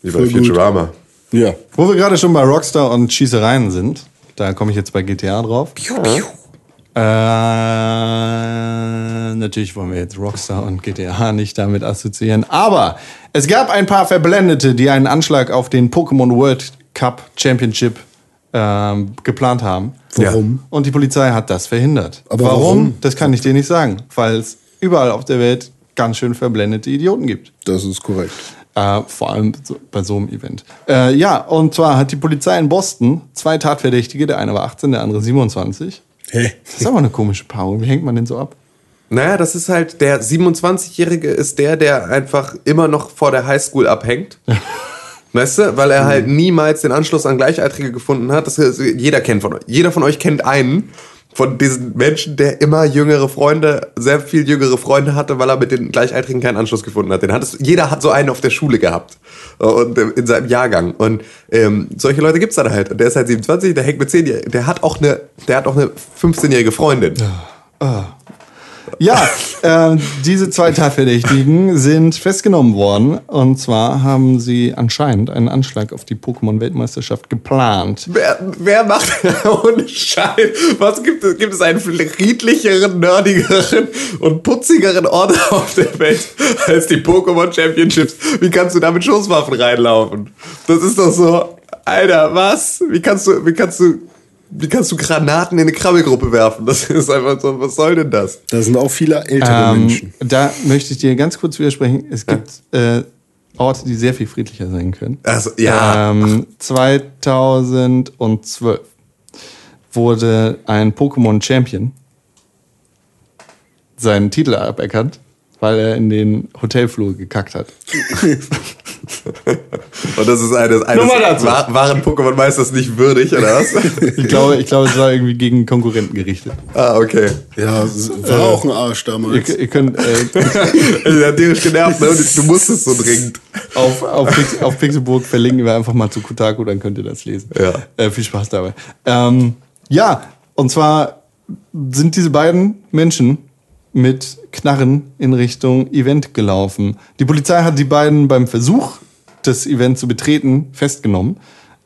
[SPEAKER 4] Wie bei. Futurama.
[SPEAKER 3] Ja.
[SPEAKER 2] Wo wir gerade schon bei Rockstar und Schießereien sind, da komme ich jetzt bei GTA drauf. Äh, natürlich wollen wir jetzt Rockstar und GTA nicht damit assoziieren. Aber es gab ein paar Verblendete, die einen Anschlag auf den Pokémon World Cup Championship ähm, geplant haben.
[SPEAKER 3] Warum?
[SPEAKER 2] Und die Polizei hat das verhindert.
[SPEAKER 3] Aber
[SPEAKER 2] warum?
[SPEAKER 3] warum?
[SPEAKER 2] Das kann ich dir nicht sagen, weil es überall auf der Welt ganz schön verblendete Idioten gibt.
[SPEAKER 3] Das ist korrekt.
[SPEAKER 2] Äh, vor allem bei so einem Event. Äh, ja, und zwar hat die Polizei in Boston zwei Tatverdächtige, der eine war 18, der andere 27.
[SPEAKER 3] Hä?
[SPEAKER 2] Das ist aber eine komische Paarung. Wie hängt man denn so ab?
[SPEAKER 4] Naja, das ist halt, der 27-Jährige ist der, der einfach immer noch vor der Highschool abhängt. Weißt du, weil er halt niemals den Anschluss an Gleichaltrige gefunden hat. Das ist, jeder kennt von euch. Jeder von euch kennt einen von diesen Menschen, der immer jüngere Freunde, sehr viel jüngere Freunde hatte, weil er mit den Gleichaltrigen keinen Anschluss gefunden hat. Den hat es, jeder hat so einen auf der Schule gehabt. Und äh, in seinem Jahrgang. Und ähm, solche Leute gibt's dann halt. Und der ist halt 27, der hängt mit 10 Jahren. Der hat auch eine, der hat auch eine 15-jährige Freundin.
[SPEAKER 2] Ja, äh, diese zwei Tatverdächtigen sind festgenommen worden. Und zwar haben sie anscheinend einen Anschlag auf die Pokémon-Weltmeisterschaft geplant.
[SPEAKER 4] Wer, wer macht ohne Scheiß? Was gibt es? Gibt es einen friedlicheren, nerdigeren und putzigeren Ort auf der Welt als die Pokémon Championships? Wie kannst du da mit Schusswaffen reinlaufen? Das ist doch so, Alter, was? Wie kannst du, wie kannst du, wie kannst du Granaten in eine Krabbelgruppe werfen? Das ist einfach so, was soll denn das?
[SPEAKER 3] Da sind auch viele ältere
[SPEAKER 2] Ähm,
[SPEAKER 3] Menschen.
[SPEAKER 2] da möchte ich dir ganz kurz widersprechen. Es gibt äh, Orte, die sehr viel friedlicher sein können.
[SPEAKER 4] Also, ja.
[SPEAKER 2] Ähm, 2012 wurde ein Pokémon Champion seinen Titel aberkannt, weil er in den Hotelflur gekackt hat.
[SPEAKER 4] Und das ist eines, eines waren Pokémon-Meisters nicht würdig, oder was?
[SPEAKER 2] Ich glaube, ich glaube, es war irgendwie gegen Konkurrenten gerichtet.
[SPEAKER 4] ah, okay.
[SPEAKER 3] Ja, war auch ein Arsch damals.
[SPEAKER 2] Ihr, ihr könnt äh,
[SPEAKER 4] Der hat tierisch genervt, ne? Du musstest so dringend.
[SPEAKER 2] auf, auf, Pix, auf Pixelburg verlinken wir einfach mal zu Kotaku, dann könnt ihr das lesen.
[SPEAKER 4] Ja.
[SPEAKER 2] Äh, viel Spaß dabei. Ähm, ja, und zwar sind diese beiden Menschen mit Knarren in Richtung Event gelaufen. Die Polizei hat die beiden beim Versuch, das Event zu betreten, festgenommen.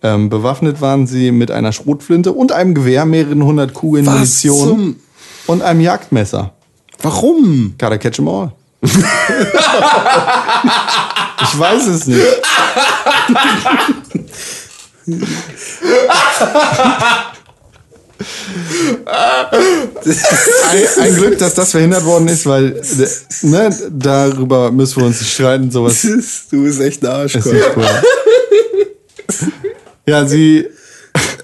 [SPEAKER 2] Ähm, bewaffnet waren sie mit einer Schrotflinte und einem Gewehr, mehreren hundert Kugeln
[SPEAKER 3] Was
[SPEAKER 2] Munition
[SPEAKER 3] zum-
[SPEAKER 2] und einem Jagdmesser.
[SPEAKER 3] Warum?
[SPEAKER 2] Gotta catch 'em all. ich weiß es nicht. ein, ein Glück, dass das verhindert worden ist, weil äh, ne, darüber müssen wir uns nicht streiten. Sowas
[SPEAKER 3] Du bist echt ein Arsch.
[SPEAKER 2] Ja, sie.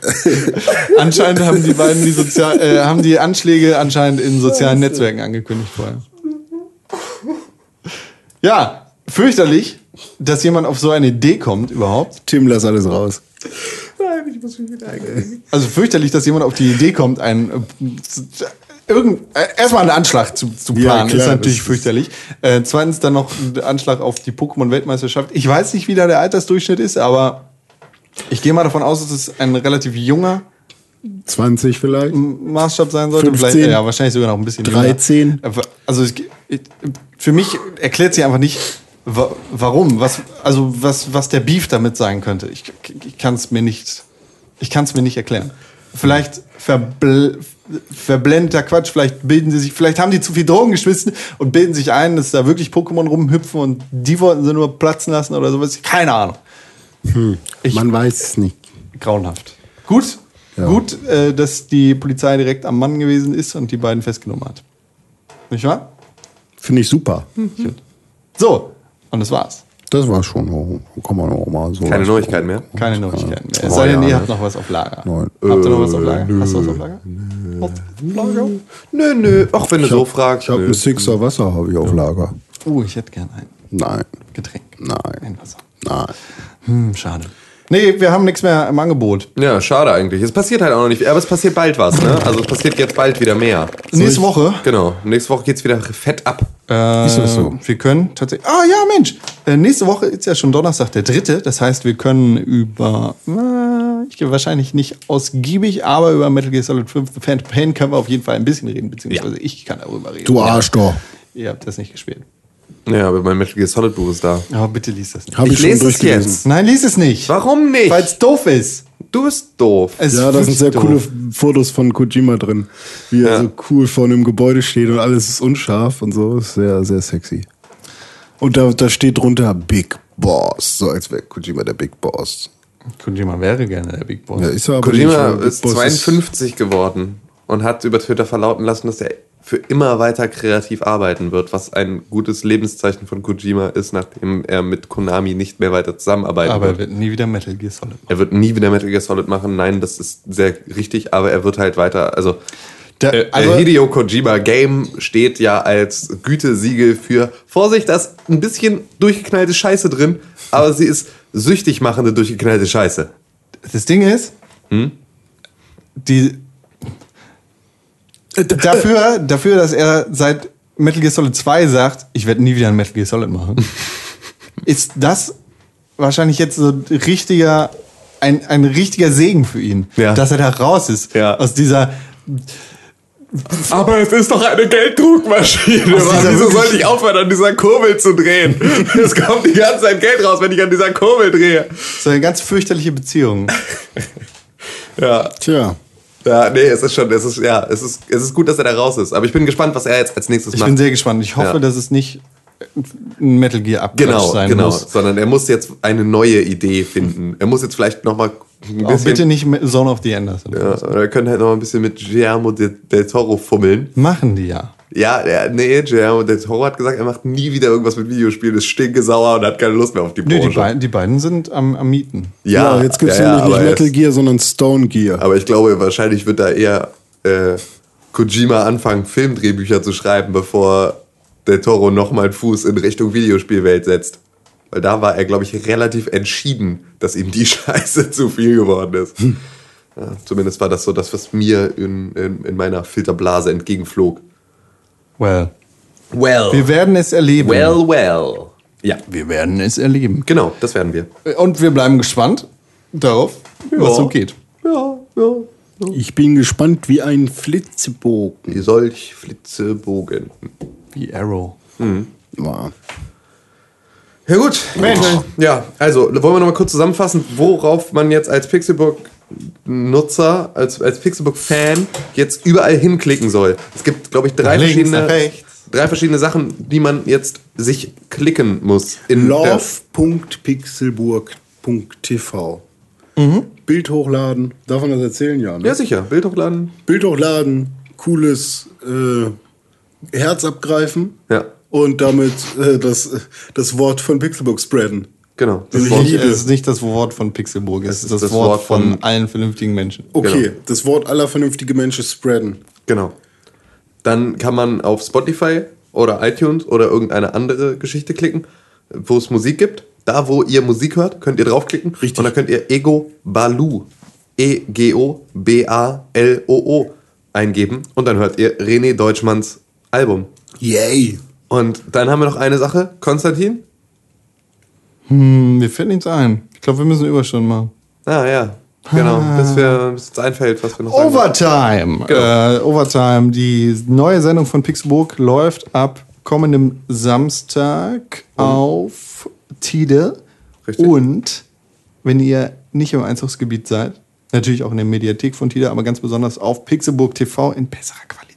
[SPEAKER 2] anscheinend haben die beiden die Sozial äh, haben die Anschläge anscheinend in sozialen Netzwerken angekündigt vorher. Ja, fürchterlich, dass jemand auf so eine Idee kommt überhaupt.
[SPEAKER 3] Tim, lass alles raus.
[SPEAKER 4] Ich muss mich wieder eingehen.
[SPEAKER 2] Also fürchterlich, dass jemand auf die Idee kommt, einen äh, irgend, äh, erstmal einen Anschlag zu, zu
[SPEAKER 3] Ja,
[SPEAKER 2] planen,
[SPEAKER 3] klar,
[SPEAKER 2] ist natürlich fürchterlich. Äh, zweitens dann noch ein Anschlag auf die Pokémon-Weltmeisterschaft. Ich weiß nicht, wie da der Altersdurchschnitt ist, aber ich gehe mal davon aus, dass es ein relativ junger
[SPEAKER 3] 20 vielleicht?
[SPEAKER 2] Maßstab sein sollte.
[SPEAKER 3] 15?
[SPEAKER 2] Vielleicht, ja, wahrscheinlich sogar noch ein bisschen
[SPEAKER 3] 13?
[SPEAKER 2] jünger. Also es, ich- für mich erklärt sie einfach nicht, wa- warum, was, also was, was der Beef damit sein könnte. Ich, ich kann es mir nicht, ich kann es mir nicht erklären. Vielleicht verbl verblendeter Quatsch, vielleicht bilden sie sich, vielleicht haben die zu viel Drogen geschmissen und bilden sich ein, dass da wirklich Pokémon rumhüpfen und die wollten sie nur platzen lassen oder sowas. Keine Ahnung. Ich-
[SPEAKER 3] Man weiß es nicht.
[SPEAKER 2] Grauenhaft. Gut, gut, äh, dass die Polizei direkt am Mann gewesen ist und die beiden festgenommen hat. Nicht wahr?
[SPEAKER 3] Finde ich super.
[SPEAKER 2] So, und das war's.
[SPEAKER 3] Das war schon, kann man auch mal so.
[SPEAKER 4] Keine Neuigkeiten mehr.
[SPEAKER 2] Keine Neuigkeiten mehr. Es sei denn, ihr habt noch was auf Lager.
[SPEAKER 3] Nein.
[SPEAKER 2] Habt ihr noch was auf Lager? Hast du was auf Lager? Auf Lager?
[SPEAKER 4] Nö, nö. Auch wenn du
[SPEAKER 3] Ich
[SPEAKER 4] so fragst.
[SPEAKER 3] ich habe
[SPEAKER 4] nö.
[SPEAKER 3] einen Sixer Wasser habe ich auf Lager.
[SPEAKER 2] Oh, ich hätte gern ein
[SPEAKER 3] Nein,
[SPEAKER 2] Getränk.
[SPEAKER 3] Nein.
[SPEAKER 2] Ein Wasser.
[SPEAKER 3] nein.
[SPEAKER 2] Hm, schade. Nee, wir haben nichts mehr im Angebot.
[SPEAKER 4] Ja, schade eigentlich. Es passiert halt auch noch nicht. Aber es passiert bald was, ne? Also es passiert jetzt bald wieder mehr.
[SPEAKER 2] Nächste Woche.
[SPEAKER 4] Genau. Nächste Woche geht's wieder fett ab.
[SPEAKER 2] Äh,
[SPEAKER 3] Ist das so?
[SPEAKER 2] Wir können tatsächlich. Ah ja, Mensch. Äh, nächste Woche ist ja schon Donnerstag der dritte. Das heißt, wir können über. Äh, ich gehe wahrscheinlich nicht ausgiebig, aber über Metal Gear Solid 5 The Phantom Pain können wir auf jeden Fall ein bisschen reden, beziehungsweise ich kann darüber reden.
[SPEAKER 3] Du Arsch doch.
[SPEAKER 2] Ihr habt das nicht gespielt.
[SPEAKER 4] Ja, aber mein Metal Gear Solid Buch ist da.
[SPEAKER 2] Aber bitte lies das nicht.
[SPEAKER 3] Habe ich,
[SPEAKER 4] Ich lese es jetzt.
[SPEAKER 2] Nein, lies es nicht.
[SPEAKER 4] Warum nicht?
[SPEAKER 2] Weil es doof ist.
[SPEAKER 4] Du bist doof.
[SPEAKER 2] Es
[SPEAKER 3] Ja,
[SPEAKER 2] ist
[SPEAKER 3] da sind sehr
[SPEAKER 2] wirklich
[SPEAKER 3] coole
[SPEAKER 2] doof.
[SPEAKER 3] Fotos von Kojima drin. Wie er
[SPEAKER 4] Ja.
[SPEAKER 3] so cool vor einem Gebäude steht und alles ist unscharf und so. Ist sehr, sehr sexy. Und da, da steht drunter Big Boss. So als wäre Kojima der Big Boss.
[SPEAKER 2] Kojima wäre gerne der Big Boss.
[SPEAKER 3] Ja, ist er aber
[SPEAKER 4] Kojima
[SPEAKER 3] nicht,
[SPEAKER 4] ist
[SPEAKER 3] Big Boss
[SPEAKER 4] 52 geworden und hat über Twitter verlauten lassen, dass er für immer weiter kreativ arbeiten wird, was ein gutes Lebenszeichen von Kojima ist, nachdem er mit Konami nicht mehr weiter zusammenarbeiten
[SPEAKER 2] aber er
[SPEAKER 4] wird.
[SPEAKER 2] wird nie wieder Metal Gear Solid machen.
[SPEAKER 4] Er wird nie wieder Metal Gear Solid machen. Nein, das ist sehr richtig, aber er wird halt weiter, also
[SPEAKER 2] Der-
[SPEAKER 4] äh,
[SPEAKER 2] also-
[SPEAKER 4] äh, Hideo Kojima Game steht ja als Gütesiegel für Vorsicht, da ist ein bisschen durchgeknallte Scheiße drin, aber sie ist süchtig machende durchgeknallte Scheiße.
[SPEAKER 2] Das Ding ist,
[SPEAKER 4] Hm?
[SPEAKER 2] die dafür, dafür, dass er seit Metal Gear Solid 2 sagt, ich werde nie wieder ein Metal Gear Solid machen, ist das wahrscheinlich jetzt so ein richtiger, ein, ein richtiger Segen für ihn,
[SPEAKER 4] Ja.
[SPEAKER 2] dass er da raus ist
[SPEAKER 4] Ja.
[SPEAKER 2] aus dieser
[SPEAKER 4] Aber es ist doch eine Gelddruckmaschine. Wieso sollte ich aufhören, an dieser Kurbel zu drehen? Es kommt die ganze Zeit Geld raus, wenn ich an dieser Kurbel drehe.
[SPEAKER 2] so eine ganz fürchterliche Beziehung.
[SPEAKER 4] Ja.
[SPEAKER 3] Tja.
[SPEAKER 4] Ja, nee, es ist schon, es ist, ja, es ist, es ist gut, dass er da raus ist. Aber ich bin gespannt, was er jetzt als nächstes
[SPEAKER 2] Ich
[SPEAKER 4] macht.
[SPEAKER 2] bin sehr gespannt. Ich hoffe,
[SPEAKER 4] Ja.
[SPEAKER 2] dass es nicht ein Metal Gear Abklatsch
[SPEAKER 4] genau,
[SPEAKER 2] sein
[SPEAKER 4] genau.
[SPEAKER 2] muss.
[SPEAKER 4] Sondern er muss jetzt eine neue Idee finden. Er muss jetzt vielleicht nochmal ein
[SPEAKER 2] Auch bitte nicht mit Zone of the Enders.
[SPEAKER 4] Ja, oder er könnte halt noch mal ein bisschen mit Guillermo del Toro fummeln.
[SPEAKER 2] Machen die ja.
[SPEAKER 4] Ja, der, nee, Guillermo del Toro hat gesagt, er macht nie wieder irgendwas mit Videospielen, ist stinkesauer und hat keine Lust mehr auf die Branche.
[SPEAKER 2] die, beiden, die beiden sind am, am Mieten.
[SPEAKER 3] Ja, jetzt gibt es
[SPEAKER 4] ja, ja,
[SPEAKER 3] nämlich nicht Metal Gear, sondern Stone Gear.
[SPEAKER 4] Aber ich glaube, wahrscheinlich wird da eher äh, Kojima anfangen, Filmdrehbücher zu schreiben, bevor Del Toro nochmal einen Fuß in Richtung Videospielwelt setzt. Weil da war er, glaube ich, relativ entschieden, dass ihm die Scheiße zu viel geworden ist.
[SPEAKER 3] Hm.
[SPEAKER 4] Ja, zumindest war das so das, was mir in, in, in meiner Filterblase entgegenflog.
[SPEAKER 2] Well.
[SPEAKER 4] Well.
[SPEAKER 2] Wir werden es erleben.
[SPEAKER 4] well, well. Ja,
[SPEAKER 2] Wir werden es erleben.
[SPEAKER 4] genau, das werden wir.
[SPEAKER 2] Und wir bleiben gespannt darauf, was so geht.
[SPEAKER 4] Ja, ja.
[SPEAKER 3] Ich bin gespannt wie ein Flitzebogen.
[SPEAKER 4] Wie solch Flitzebogen.
[SPEAKER 2] Wie Arrow.
[SPEAKER 3] Ja.
[SPEAKER 4] Ja gut. Mensch. Ja, also wollen wir nochmal kurz zusammenfassen, worauf man jetzt als Pixelbook-Nutzer, als, als Pixelbook-Fan jetzt überall hinklicken soll. Es gibt, glaube ich, drei
[SPEAKER 2] links,
[SPEAKER 4] verschiedene, drei verschiedene Sachen, die man jetzt sich klicken muss.
[SPEAKER 3] Love.pixelburg.tv Bild hochladen. Darf man das erzählen? Ja, ne?
[SPEAKER 4] Ja, sicher. Bild hochladen.
[SPEAKER 3] Bild hochladen, cooles äh, Herz abgreifen
[SPEAKER 4] Ja,
[SPEAKER 3] und damit äh, das, das Wort von Pixelbook spreaden.
[SPEAKER 4] Genau.
[SPEAKER 3] Das
[SPEAKER 4] Das
[SPEAKER 3] Wort-
[SPEAKER 2] es ist nicht das Wort von Pixelburg, es ist das,
[SPEAKER 4] das
[SPEAKER 2] Wort,
[SPEAKER 4] Wort
[SPEAKER 2] von,
[SPEAKER 4] von-
[SPEAKER 2] allen vernünftigen Menschen.
[SPEAKER 3] Okay,
[SPEAKER 4] Genau.
[SPEAKER 3] das Wort aller vernünftige Menschen spreaden.
[SPEAKER 4] genau. Dann kann man auf Spotify oder iTunes oder irgendeine andere Geschichte klicken, wo es Musik gibt. Da, wo ihr Musik hört, könnt ihr draufklicken.
[SPEAKER 3] Richtig.
[SPEAKER 4] Und dann könnt ihr Ego Balu, E E-G-O-B-A-L-O-O eingeben. Und dann hört ihr René Deutschmanns Album.
[SPEAKER 3] Yay!
[SPEAKER 4] Und dann haben wir noch eine Sache. Konstantin?
[SPEAKER 2] Hm, mir fällt nichts ein. Ich glaube, wir müssen Überstunden machen.
[SPEAKER 4] Ah, ja. Genau. Bis, wir, bis uns einfällt, was wir noch.
[SPEAKER 2] Overtime.
[SPEAKER 4] Genau.
[SPEAKER 2] Äh, Overtime. Die neue Sendung von Pixelburg läuft ab kommendem Samstag auf Tide.
[SPEAKER 4] Richtig.
[SPEAKER 2] Und wenn ihr nicht im Einzugsgebiet seid, natürlich auch in der Mediathek von Tide, aber ganz besonders auf Pixelburg TV in besserer Qualität.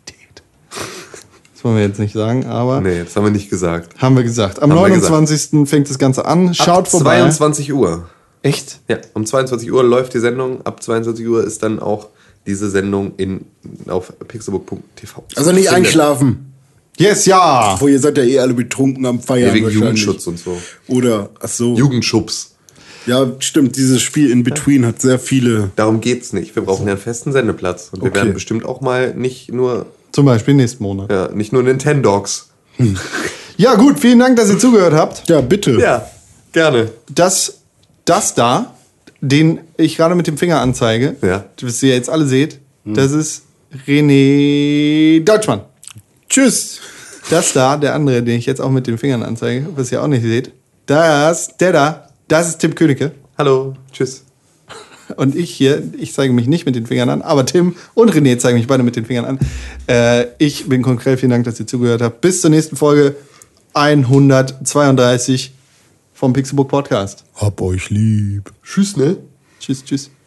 [SPEAKER 2] Das wollen wir jetzt nicht sagen, aber
[SPEAKER 4] Nee, das haben wir nicht gesagt.
[SPEAKER 2] haben wir gesagt. Am
[SPEAKER 4] Haben wir gesagt.
[SPEAKER 2] 29. fängt das Ganze an. Schaut
[SPEAKER 4] Ab
[SPEAKER 2] vorbei.
[SPEAKER 4] 22 Uhr.
[SPEAKER 2] Echt?
[SPEAKER 4] Ja, um 22 Uhr läuft die Sendung. Ab 22 Uhr ist dann auch diese Sendung in, auf pixelbook.tv.
[SPEAKER 3] Also nicht einschlafen.
[SPEAKER 2] Yes, ja.
[SPEAKER 3] Wo ihr seid ja eh alle betrunken am Feiern.
[SPEAKER 4] Ja, wegen. Jugendschutz und so.
[SPEAKER 3] Oder, ach so.
[SPEAKER 4] Jugendschubs.
[SPEAKER 3] Ja, stimmt. Dieses Spiel in Between hat sehr viele.
[SPEAKER 4] Darum geht's nicht. Wir brauchen ja einen festen Sendeplatz. Und wir
[SPEAKER 3] Okay.
[SPEAKER 4] werden bestimmt auch mal nicht nur,
[SPEAKER 2] Zum Beispiel nächsten Monat.
[SPEAKER 4] ja, nicht nur Nintendogs.
[SPEAKER 2] Ja, gut, vielen Dank, dass ihr zugehört habt.
[SPEAKER 3] Ja, bitte.
[SPEAKER 4] Ja, gerne.
[SPEAKER 2] Das, das da, den ich gerade mit dem Finger anzeige,
[SPEAKER 4] Ja.
[SPEAKER 2] was ihr jetzt alle seht, das ist René Deutschmann.
[SPEAKER 3] Tschüss.
[SPEAKER 2] Das da, der andere, den ich jetzt auch mit den Fingern anzeige, was ihr auch nicht seht, das, der da, das ist Tim Königke.
[SPEAKER 4] Hallo. Tschüss.
[SPEAKER 2] Und ich hier, ich zeige mich nicht mit den Fingern an, aber Tim und René zeigen mich beide mit den Fingern an. Äh, ich bin konkret, vielen Dank, dass ihr zugehört habt. Bis zur nächsten Folge 132 vom Pixelbook Podcast.
[SPEAKER 3] Hab euch lieb.
[SPEAKER 2] Tschüss, ne? Tschüss, tschüss.